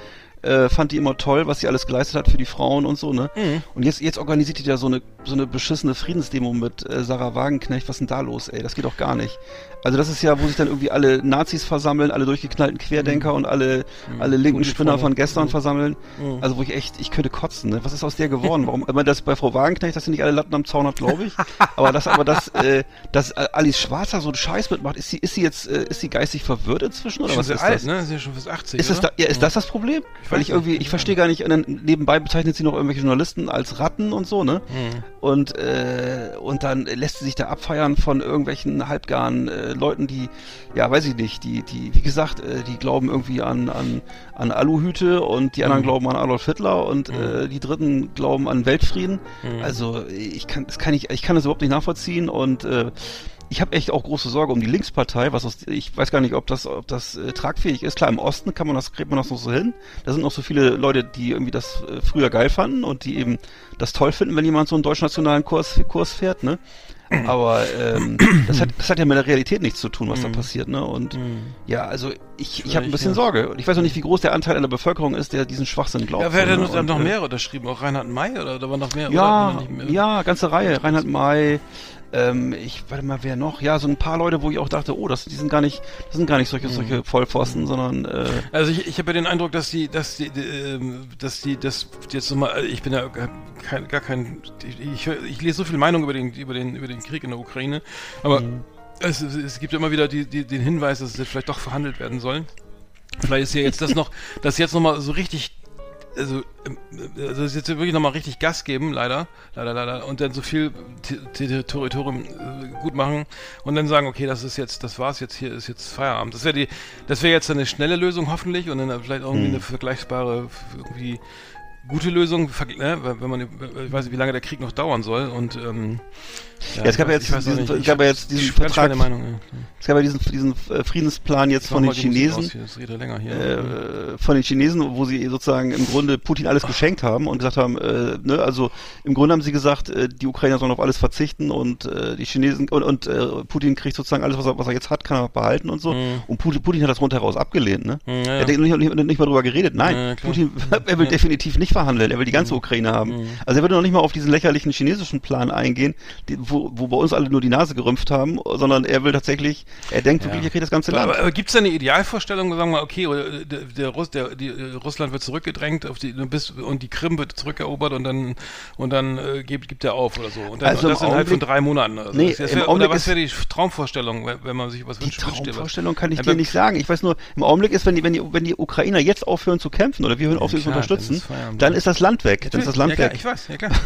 Äh, fand die immer toll, was sie alles geleistet hat für die Frauen und so, ne? Mhm. Und jetzt, jetzt organisiert die da so eine, so eine beschissene Friedensdemo mit äh, Sarah Wagenknecht. Was ist denn da los, ey? Das geht doch gar nicht. Also das ist ja, wo sich dann irgendwie alle Nazis versammeln, alle durchgeknallten Querdenker und alle, alle linken Spinner von gestern Mhm. versammeln. Mhm. Also wo ich echt, ich könnte kotzen, ne? Was ist aus der geworden? Warum? Meine, das bei Frau Wagenknecht, dass sie nicht alle Latten am Zaun hat, glaube ich. aber das, aber das, äh, dass Alice Schwarzer so einen Scheiß mitmacht, ist sie, ist sie jetzt, äh, ist sie geistig verwirrt inzwischen oder was ist alt, das? ne? Ist ja schon fast 80. Ist das, da, ja, ist das das Problem? Ich Weil ich irgendwie, ich verstehe gar nicht, dann nebenbei bezeichnet sie noch irgendwelche Journalisten als Ratten und so, ne? Mhm. Und, äh, und dann lässt sie sich da abfeiern von irgendwelchen halbgaren äh, Leuten, die, ja, weiß ich nicht, die, die, wie gesagt, äh, die glauben irgendwie an, an, an Aluhüte und die anderen Mhm. glauben an Adolf Hitler und äh, die Dritten glauben an Weltfrieden. Mhm. Also ich kann, das kann ich, ich kann das überhaupt nicht nachvollziehen und äh, ich habe echt auch große Sorge um die Linkspartei, was aus, ich weiß gar nicht, ob das, ob das äh, tragfähig ist. Klar, im Osten kann man das, kriegt man das noch so hin. Da sind noch so viele Leute, die irgendwie das äh, früher geil fanden und die eben das toll finden, wenn jemand so einen deutschnationalen Kurs, Kurs fährt, ne? Aber ähm, das, hat, das hat ja mit der Realität nichts zu tun, was da passiert, ne? Und ja, also ich, ich habe ein bisschen ja. Sorge. Und ich weiß auch nicht, wie groß der Anteil an der Bevölkerung ist, der diesen Schwachsinn glaubt. Ja, wer hat so, denn ne? noch, noch äh, mehr unterschrieben? Auch Reinhard May oder da war noch mehr? ja, oder, nicht mehr? ja, ganze Reihe. Reinhard May, ähm, ich warte mal, wer noch? Ja, so ein paar Leute, wo ich auch dachte, oh, das, die sind gar nicht, das sind gar nicht solche, solche Vollpfosten, sondern äh, Also ich, ich habe ja den Eindruck, dass die, dass die, ähm, dass die, das jetzt nochmal, ich bin ja kein, gar kein, ich, ich, lese so viel Meinung über den, über den, über den Krieg in der Ukraine, aber Mhm. es, es, gibt immer wieder die, die, den Hinweis, dass es vielleicht doch verhandelt werden soll. Vielleicht ist ja jetzt das noch, dass jetzt nochmal so richtig also, ähm, also das ist jetzt wirklich nochmal richtig Gas geben, leider, leider, leider, und dann so viel Territorium äh, gut machen und dann sagen, okay, das ist jetzt, das war's jetzt, hier ist jetzt Feierabend. Das wäre die, das wäre jetzt eine schnelle Lösung hoffentlich und dann vielleicht irgendwie Hm. eine vergleichbare, irgendwie gute Lösung, ne, wenn man, ich weiß nicht, wie lange der Krieg noch dauern soll und ähm, Ja, es gab ja jetzt diesen- es Ich gab ja jetzt diesen Vertrag- meine Meinung. Ja. es gab ja diesen, diesen äh, Friedensplan jetzt von den Chinesen. hier, äh, von den Chinesen, wo sie sozusagen im Grunde Putin alles geschenkt haben und gesagt haben, äh, ne, also im Grunde haben sie gesagt, äh, die Ukrainer sollen auf alles verzichten und äh, die Chinesen und, und äh, Putin kriegt sozusagen alles, was er, was er jetzt hat, kann er behalten und so. Mhm. Und Putin, Putin hat das rundheraus abgelehnt, ne? Mhm, ja, Er ja. hat nicht, nicht, nicht mal drüber geredet. Nein, Ja. Putin, er will Ja. definitiv nicht verhandeln. Er will die ganze Ukraine haben. Mhm. Also er würde noch nicht mal auf diesen lächerlichen chinesischen Plan eingehen, die, wo, wo bei uns alle nur die Nase gerümpft haben, sondern er will tatsächlich, er denkt wirklich, er kriegt das ganze Land. Aber, aber gibt es da eine Idealvorstellung, sagen wir mal, okay, oder der, der, Russ, der die, äh, Russland wird zurückgedrängt auf die, bis, und die Krim wird zurückerobert und dann und dann äh, gibt, gibt er auf oder so. Und, dann, Also und das innerhalb von drei Monaten. Also Nee, das wär, oder was ist- wäre die Traumvorstellung, wenn, man sich was Die wünscht? wünscht dir was? Traumvorstellung kann ich Aber- dir nicht sagen. Ich weiß nur, im Augenblick ist, wenn die, wenn die, wenn die Ukrainer jetzt aufhören zu kämpfen oder wir hören auf, sie zu klar, unterstützen, dann ist dann ist das Land weg. Dann ist das Land ja, klar, weg. ich weiß, ja klar.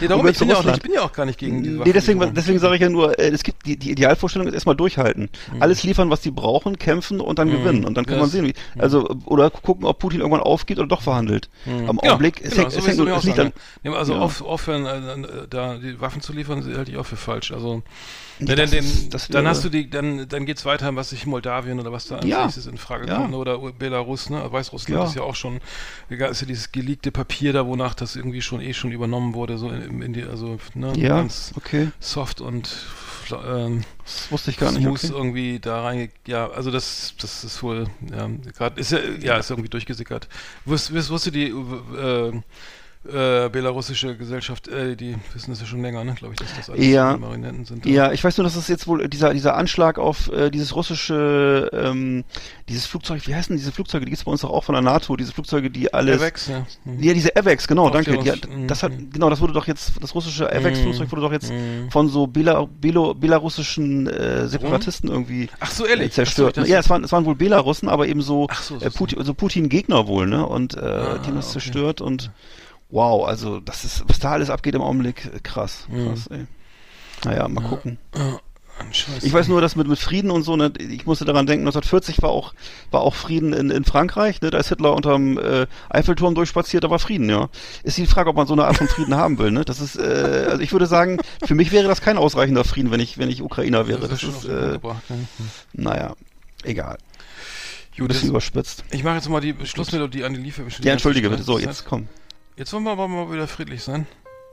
Nee, darum, ich, bin ja auch, ich bin ja auch gar nicht gegen die Nee, deswegen, deswegen sage ich ja nur, äh, es gibt die, die Idealvorstellung ist erstmal durchhalten. Alles liefern, was die brauchen, kämpfen und dann gewinnen. Und dann kann Ja, man das- sehen, wie, also, oder gucken, ob Putin irgendwann aufgibt oder doch verhandelt. Am Genau, Augenblick, es genau, hängt, so es hängt, nur- es liegt dann, Nee, also Ja. auf, aufhören, äh, äh, da die Waffen zu liefern, halte ich auch für falsch. Also das dann, ist- das dann hast du die, dann, dann geht's weiter, was sich Moldawien oder was da als Ja. nächstes in Frage Ja. kommt, ne? oder Belarus, ne? Weißrussland Ja. ist ja auch schon, egal, ist ja dieses geleakte Papier da, wonach das irgendwie schon eh schon übernommen wurde, so in, in die, also ne, ja, ganz okay. Soft und ähm, Das wusste ich gar nicht. smooth Okay. irgendwie da rein, ja, also das, das ist wohl, ja, gerade, ist ja, ja, ist irgendwie durchgesickert. Wusst, wusst, wusste die, äh, äh, belarussische Gesellschaft, äh, die wissen das ja schon länger, ne, glaube ich, dass das alles Ja. Marionetten sind. Ja, ich weiß nur, dass es jetzt wohl dieser dieser Anschlag auf äh, dieses russische ähm, dieses Flugzeug, wie heißen diese Flugzeuge? Die gibt's bei uns doch auch von der NATO, diese Flugzeuge, die alles Avex, ja. Mhm. Ja, diese AVEX, genau, danke. Die, mhm, das hat mhm. genau, das wurde doch jetzt das russische AVEX-Flugzeug wurde doch jetzt Mhm. von so Bela, Belo, belarussischen äh, Separatisten irgendwie Ach so, ehrlich? äh, zerstört. Ach so, ja, es waren es waren wohl Belarussen, aber eben so, so, so äh, Putin, also Putin-Gegner wohl, ne? Und äh, Ah, die haben das okay. zerstört und wow, also das ist was da alles abgeht im Augenblick, äh, krass, Mhm. krass, ey. Naja, mal gucken. Ja. Ich weiß nur, dass mit, mit Frieden und so, ne, ich musste daran denken, 1940 war auch, war auch Frieden in, in Frankreich, ne, da ist Hitler unterm äh, Eiffelturm durchspaziert, da war Frieden, ja. Ist die Frage, ob man so eine Art von Frieden haben will, ne? Das ist, äh, also ich würde sagen, für mich wäre das kein ausreichender Frieden, wenn ich, wenn ich Ukrainer wäre. das Das ist ist, äh, ne? naja, egal. Gut, bisschen jetzt, überspitzt. ich mache jetzt mal die Schlussmelodie an die Lieferbestellung. Ja, entschuldige bitte. So, jetzt komm. Jetzt wollen wir aber mal wieder friedlich sein.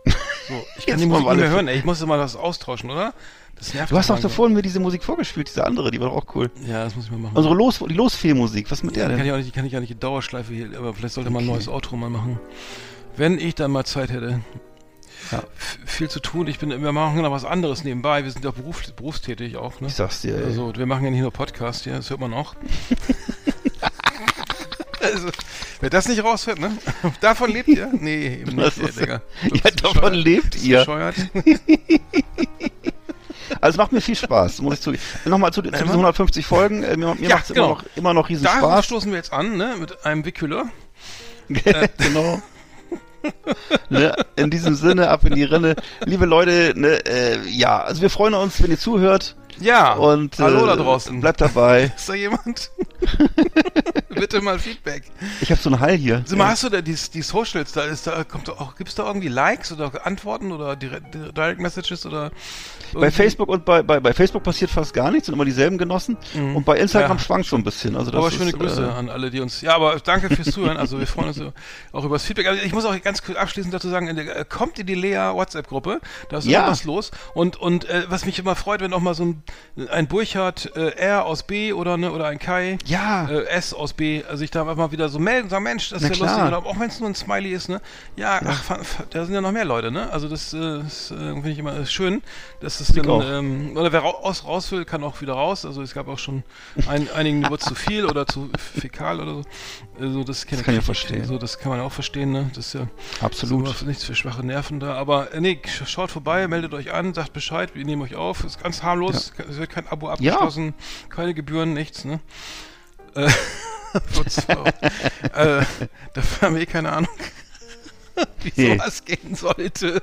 So, ich kann die Musik nicht mehr hören, ey. Ich muss mal was austauschen, oder? Das nervt Du hast doch vorhin mir diese Musik vorgespielt, diese andere, die war doch auch cool. Ja, das muss ich mal machen. Unsere Los, die Losfehlmusik, was mit der die kann denn? ich auch nicht, die kann ich ja nicht in Dauerschleife hier, aber vielleicht sollte man ein neues Outro mal machen. Wenn ich dann mal Zeit hätte. Ja. Viel zu tun. Ich bin, wir machen noch was anderes nebenbei. Wir sind ja beruf, berufstätig auch, ne? Ich sag's dir, ey. Also, wir machen ja nicht nur Podcast, ja, das hört man auch. also, wer das nicht raushört, ne? Davon lebt ihr? Nee, eben nicht, ey, Digga. Ja, davon lebt ihr. Bescheuert. Also es macht mir viel Spaß, muss ich zugeben. Nochmal zu, zu diesen 150 Folgen, äh, mir, mir Ja, macht's genau. immer noch, immer noch riesen Da Spaß. stoßen wir jetzt an, ne? Mit einem Wickhüller. genau. ne, in diesem Sinne, ab in die Rinne. Liebe Leute, ne, äh, ja, also wir freuen uns, wenn ihr zuhört. Ja, Und äh, hallo da draußen. Bleibt dabei. Ist da jemand? Bitte mal Feedback. Ich habe so einen Hall hier. Sag mal, hast du da die, die Socials, da ist da, kommt auch, gibt's da irgendwie Likes oder Antworten oder Direct, Direct Messages oder Bei irgendwie- Facebook und bei, bei, bei Facebook passiert fast gar nichts, sind immer dieselben Genossen. Und bei Instagram Ja. schwankt schon ein bisschen. Also das aber ist, schöne Grüße Äh, an alle, die uns. Ja, aber danke fürs Zuhören. Also wir freuen uns so auch über das Feedback. Also ich muss auch ganz kurz abschließend dazu sagen, äh, kommt in die Lea WhatsApp-Gruppe. Da ist Ja. was los. Und und äh, was mich immer freut, wenn auch mal so ein, ein Burchard äh, R aus B oder ne oder ein Kai Ja. äh, S aus B, also ich da einfach mal wieder so melden, sagen Mensch, das Na ist ja klar. lustig. Oder auch wenn es nur ein Smiley ist, ne? Ja, ach, fa- fa- da sind ja noch mehr Leute, ne? Also das, äh, das äh, finde ich immer schön, dass es dann auch. ähm, oder wer raus, raus will, kann auch wieder raus. Also es gab auch schon ein, einigen wurde zu viel oder zu fäkal oder so. Also das, Das kann ich verstehen. So, das kann man auch verstehen, ne? Das ist ja Absolut. so, nichts für schwache Nerven da. Aber äh, nee, sch- schaut vorbei, meldet euch an, sagt Bescheid, wir nehmen euch auf. Ist ganz harmlos, es wird kein Abo Ja. abgeschlossen, keine Gebühren, nichts, ne? Äh, äh, dafür haben wir eh keine Ahnung, wie Nee. sowas gehen sollte.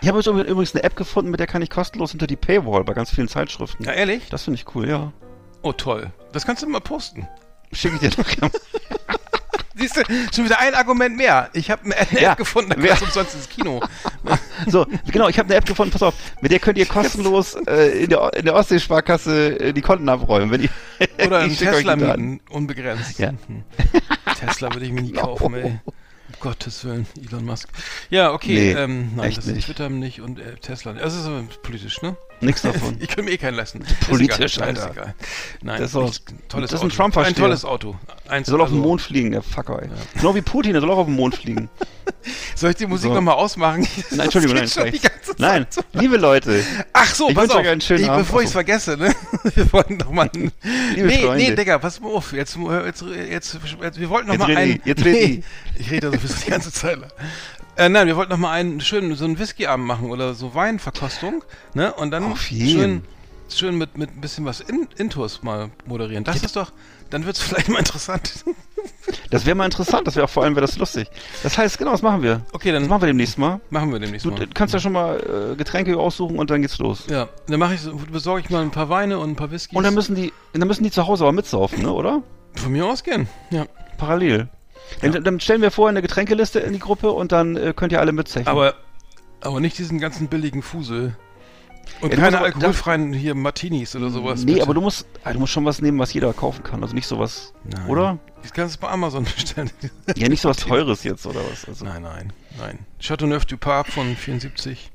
Ich habe jetzt übrigens eine App gefunden, mit der kann ich kostenlos hinter die Paywall bei ganz vielen Zeitschriften. Ja, ehrlich? Das finde ich cool, ja. Oh, toll. Das kannst du mal posten. Schicke ich dir doch gerne. Siehst du, schon wieder ein Argument mehr. Ich habe eine App Ja. gefunden, da Wer- kannst du umsonst ins Kino. So, genau, ich habe eine App gefunden, pass auf, mit der könnt ihr kostenlos äh, in der, in der Ostseesparkasse äh, die Konten abräumen. Wenn ihr, Oder einen Tesla mieten, unbegrenzt. Ja. Hm. Tesla würde ich mir nie kaufen, ey. Um Gottes Willen, Elon Musk. Ja, okay. Nee, ähm, nein, das nicht. Twitter nicht und äh, Tesla nicht. Das ist politisch, ne? Nix davon. Ich kann mir eh keinen leisten. Ist Politisch, egal. Alter. egal. Nein, Das ist nichts- tolles das ist ein Auto. Trump-Versteher. Ein tolles Auto. Eins, Der soll auf den also- Mond fliegen, der Fucker, ey. Genau wie Putin, der soll auch auf den Mond fliegen. Soll ich die Musik So. nochmal ausmachen? Nein, Entschuldigung, nein, schon Nein, so. liebe Leute. Ach so, Ich pass auf. einen schönen ich, Abend. Bevor ich es so. vergesse, ne? Wir wollten noch mal einen, Liebe Nee, Freunde. nee, Digga, pass mal auf. Jetzt, jetzt, jetzt, jetzt wir wollten noch Jetzt mal red einen. ich, jetzt red nee, ich rede sowieso die ganze Zeit. Äh, nein, wir wollten noch mal einen schönen, so einen Whiskyabend machen oder so Weinverkostung, ne? Und dann Auf jeden. schön, schön mit, mit ein bisschen was in, Intus mal moderieren. Das ist doch, dann wird es vielleicht mal interessant. Das wäre mal interessant, das wäre auch vor allem wäre das lustig. Das heißt, genau, das machen wir. Okay, dann Das machen wir demnächst mal. machen wir demnächst Du mal. äh, kannst ja schon mal äh, Getränke aussuchen und dann geht's los. Ja, dann mache ich, so- besorge ich mal ein paar Weine und ein paar Whiskys. Und dann müssen die, dann müssen die zu Hause aber mitsaufen, ne, oder? Von mir aus gern. Ja. Parallel. Dann, dann stellen wir vorher eine Getränkeliste in die Gruppe und dann äh, könnt ihr alle mitzechen. Aber, aber nicht diesen ganzen billigen Fusel. Und Ja, keine musst alkoholfreien hier Martinis oder sowas. nee, bitte. aber du musst, ah, du musst schon was nehmen, was jeder kaufen kann. Also nicht sowas, Nein. oder? Ich kann es bei Amazon bestellen. Ja, nicht sowas Teures jetzt oder was. Also, nein, nein, nein. Chateauneuf du Pape von 74.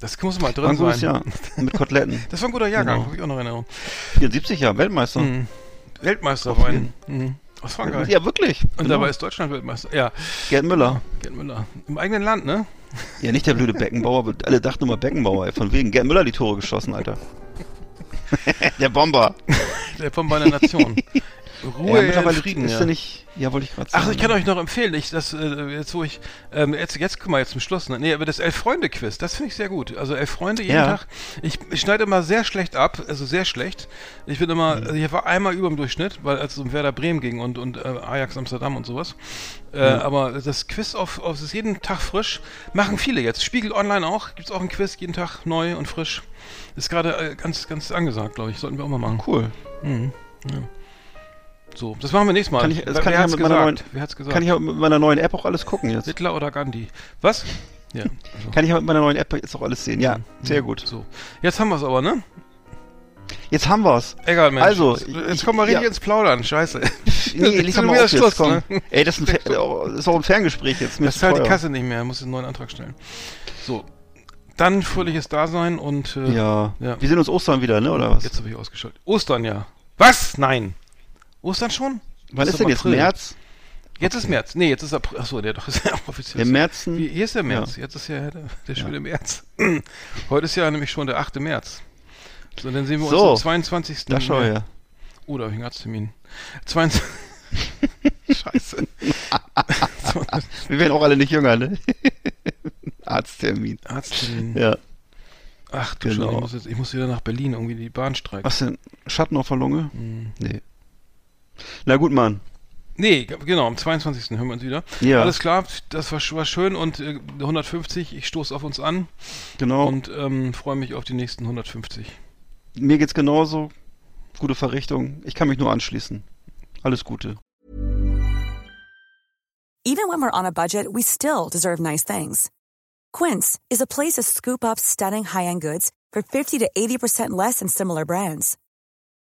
Das muss mal war drin ein gutes sein. Jahr. Mit Koteletten. Das war ein guter Jahrgang, Genau. habe ich auch noch in Erinnerung. 74 Jahre, Weltmeister. Mhm. Weltmeister Auf war Mhm. Aus Frankreich. Ja, wirklich. Und Genau. dabei ist Deutschland Weltmeister. Ja, Gerd Müller. Gerd Müller. Im eigenen Land, ne? Ja, nicht der blöde Beckenbauer, alle dachten immer Beckenbauer, ey. Von wegen Gerd Müller die Tore geschossen, Alter. der Bomber. Der von meiner Nation. Ruhe, ja, mittlerweile Frieden, ist ja. er nicht. Ja, wollte ich gerade sagen. Ach, ich kann euch noch empfehlen, ich, das, äh, jetzt wo ich, ähm, jetzt, jetzt guck mal, jetzt zum Schluss, ne? Nee, aber das Elf-Freunde-Quiz, das finde ich sehr gut. Also Elf-Freunde jeden Ja. Tag. Ich, ich schneide immer sehr schlecht ab, also sehr schlecht. Ich bin immer, Mhm. also ich war einmal über dem Durchschnitt, weil als es um Werder Bremen ging und, und äh, Ajax Amsterdam und sowas. Äh, Aber das Quiz auf, auf ist jeden Tag frisch. Machen viele jetzt. Spiegel Online auch, gibt's auch ein Quiz, jeden Tag neu und frisch. Ist gerade äh, ganz, ganz angesagt, glaube ich. Sollten wir auch mal machen. Cool. Mhm. Ja. So, das machen wir nächstes Mal. Kann ich, das Wer kann ich, ja mit meiner neuen, Wer hat's gesagt? kann ich ja mit meiner neuen App auch alles gucken jetzt. Hitler oder Gandhi? Was? Ja. Also. Kann ich ja mit meiner neuen App jetzt auch alles sehen. Ja, sehr gut. So. Jetzt haben wir es aber, ne? Jetzt haben wir's. Egal, Mensch. Also, jetzt, jetzt kommen wir richtig ja. ins Plaudern. Scheiße. Nee, doch mal auf Schluss, komm. ne? Ey, das ist, ein, oh, das ist auch ein Ferngespräch jetzt. Mir Das zahlt die. Kasse nicht mehr. Muss einen neuen Antrag stellen. So. Dann fröhliches Dasein und äh, Ja. Ja. Wir sehen uns Ostern wieder, ne, oder was? jetzt habe ich ausgeschaltet. Ostern, ja. Was? Nein. Ostern schon? Wann ist denn jetzt? März? Jetzt ist März. Nee, jetzt ist April. Achso, der doch ist ja offiziell. Im März? Hier ist der März. Jetzt ist ja der, der schöne März. Heute ist ja nämlich schon der 8. März. So, dann sehen wir So. uns am 22. Da schau her. Oh, da habe ich einen Arzttermin. 22. Scheiße. Wir werden auch alle nicht jünger, ne? Arzttermin. Arzttermin. Ja. Ach du Genau. Scheiße, ich muss, jetzt, ich muss wieder nach Berlin, irgendwie die Bahn streikt. Was denn? Schatten auf der Lunge? Hm. Nee. Na gut, Mann. Nee, genau, am 22. hören wir uns wieder. Ja. Alles klar, das war, war schön und äh, 150, ich stoße auf uns an Genau. und ähm, freue mich auf die nächsten 150. Mir geht's genauso. Gute Verrichtung. Ich kann mich nur anschließen. Alles Gute. Even when we're on a budget, we still deserve nice things. Quince is a place to scoop up stunning high-end goods for 50 to 80% less than similar brands.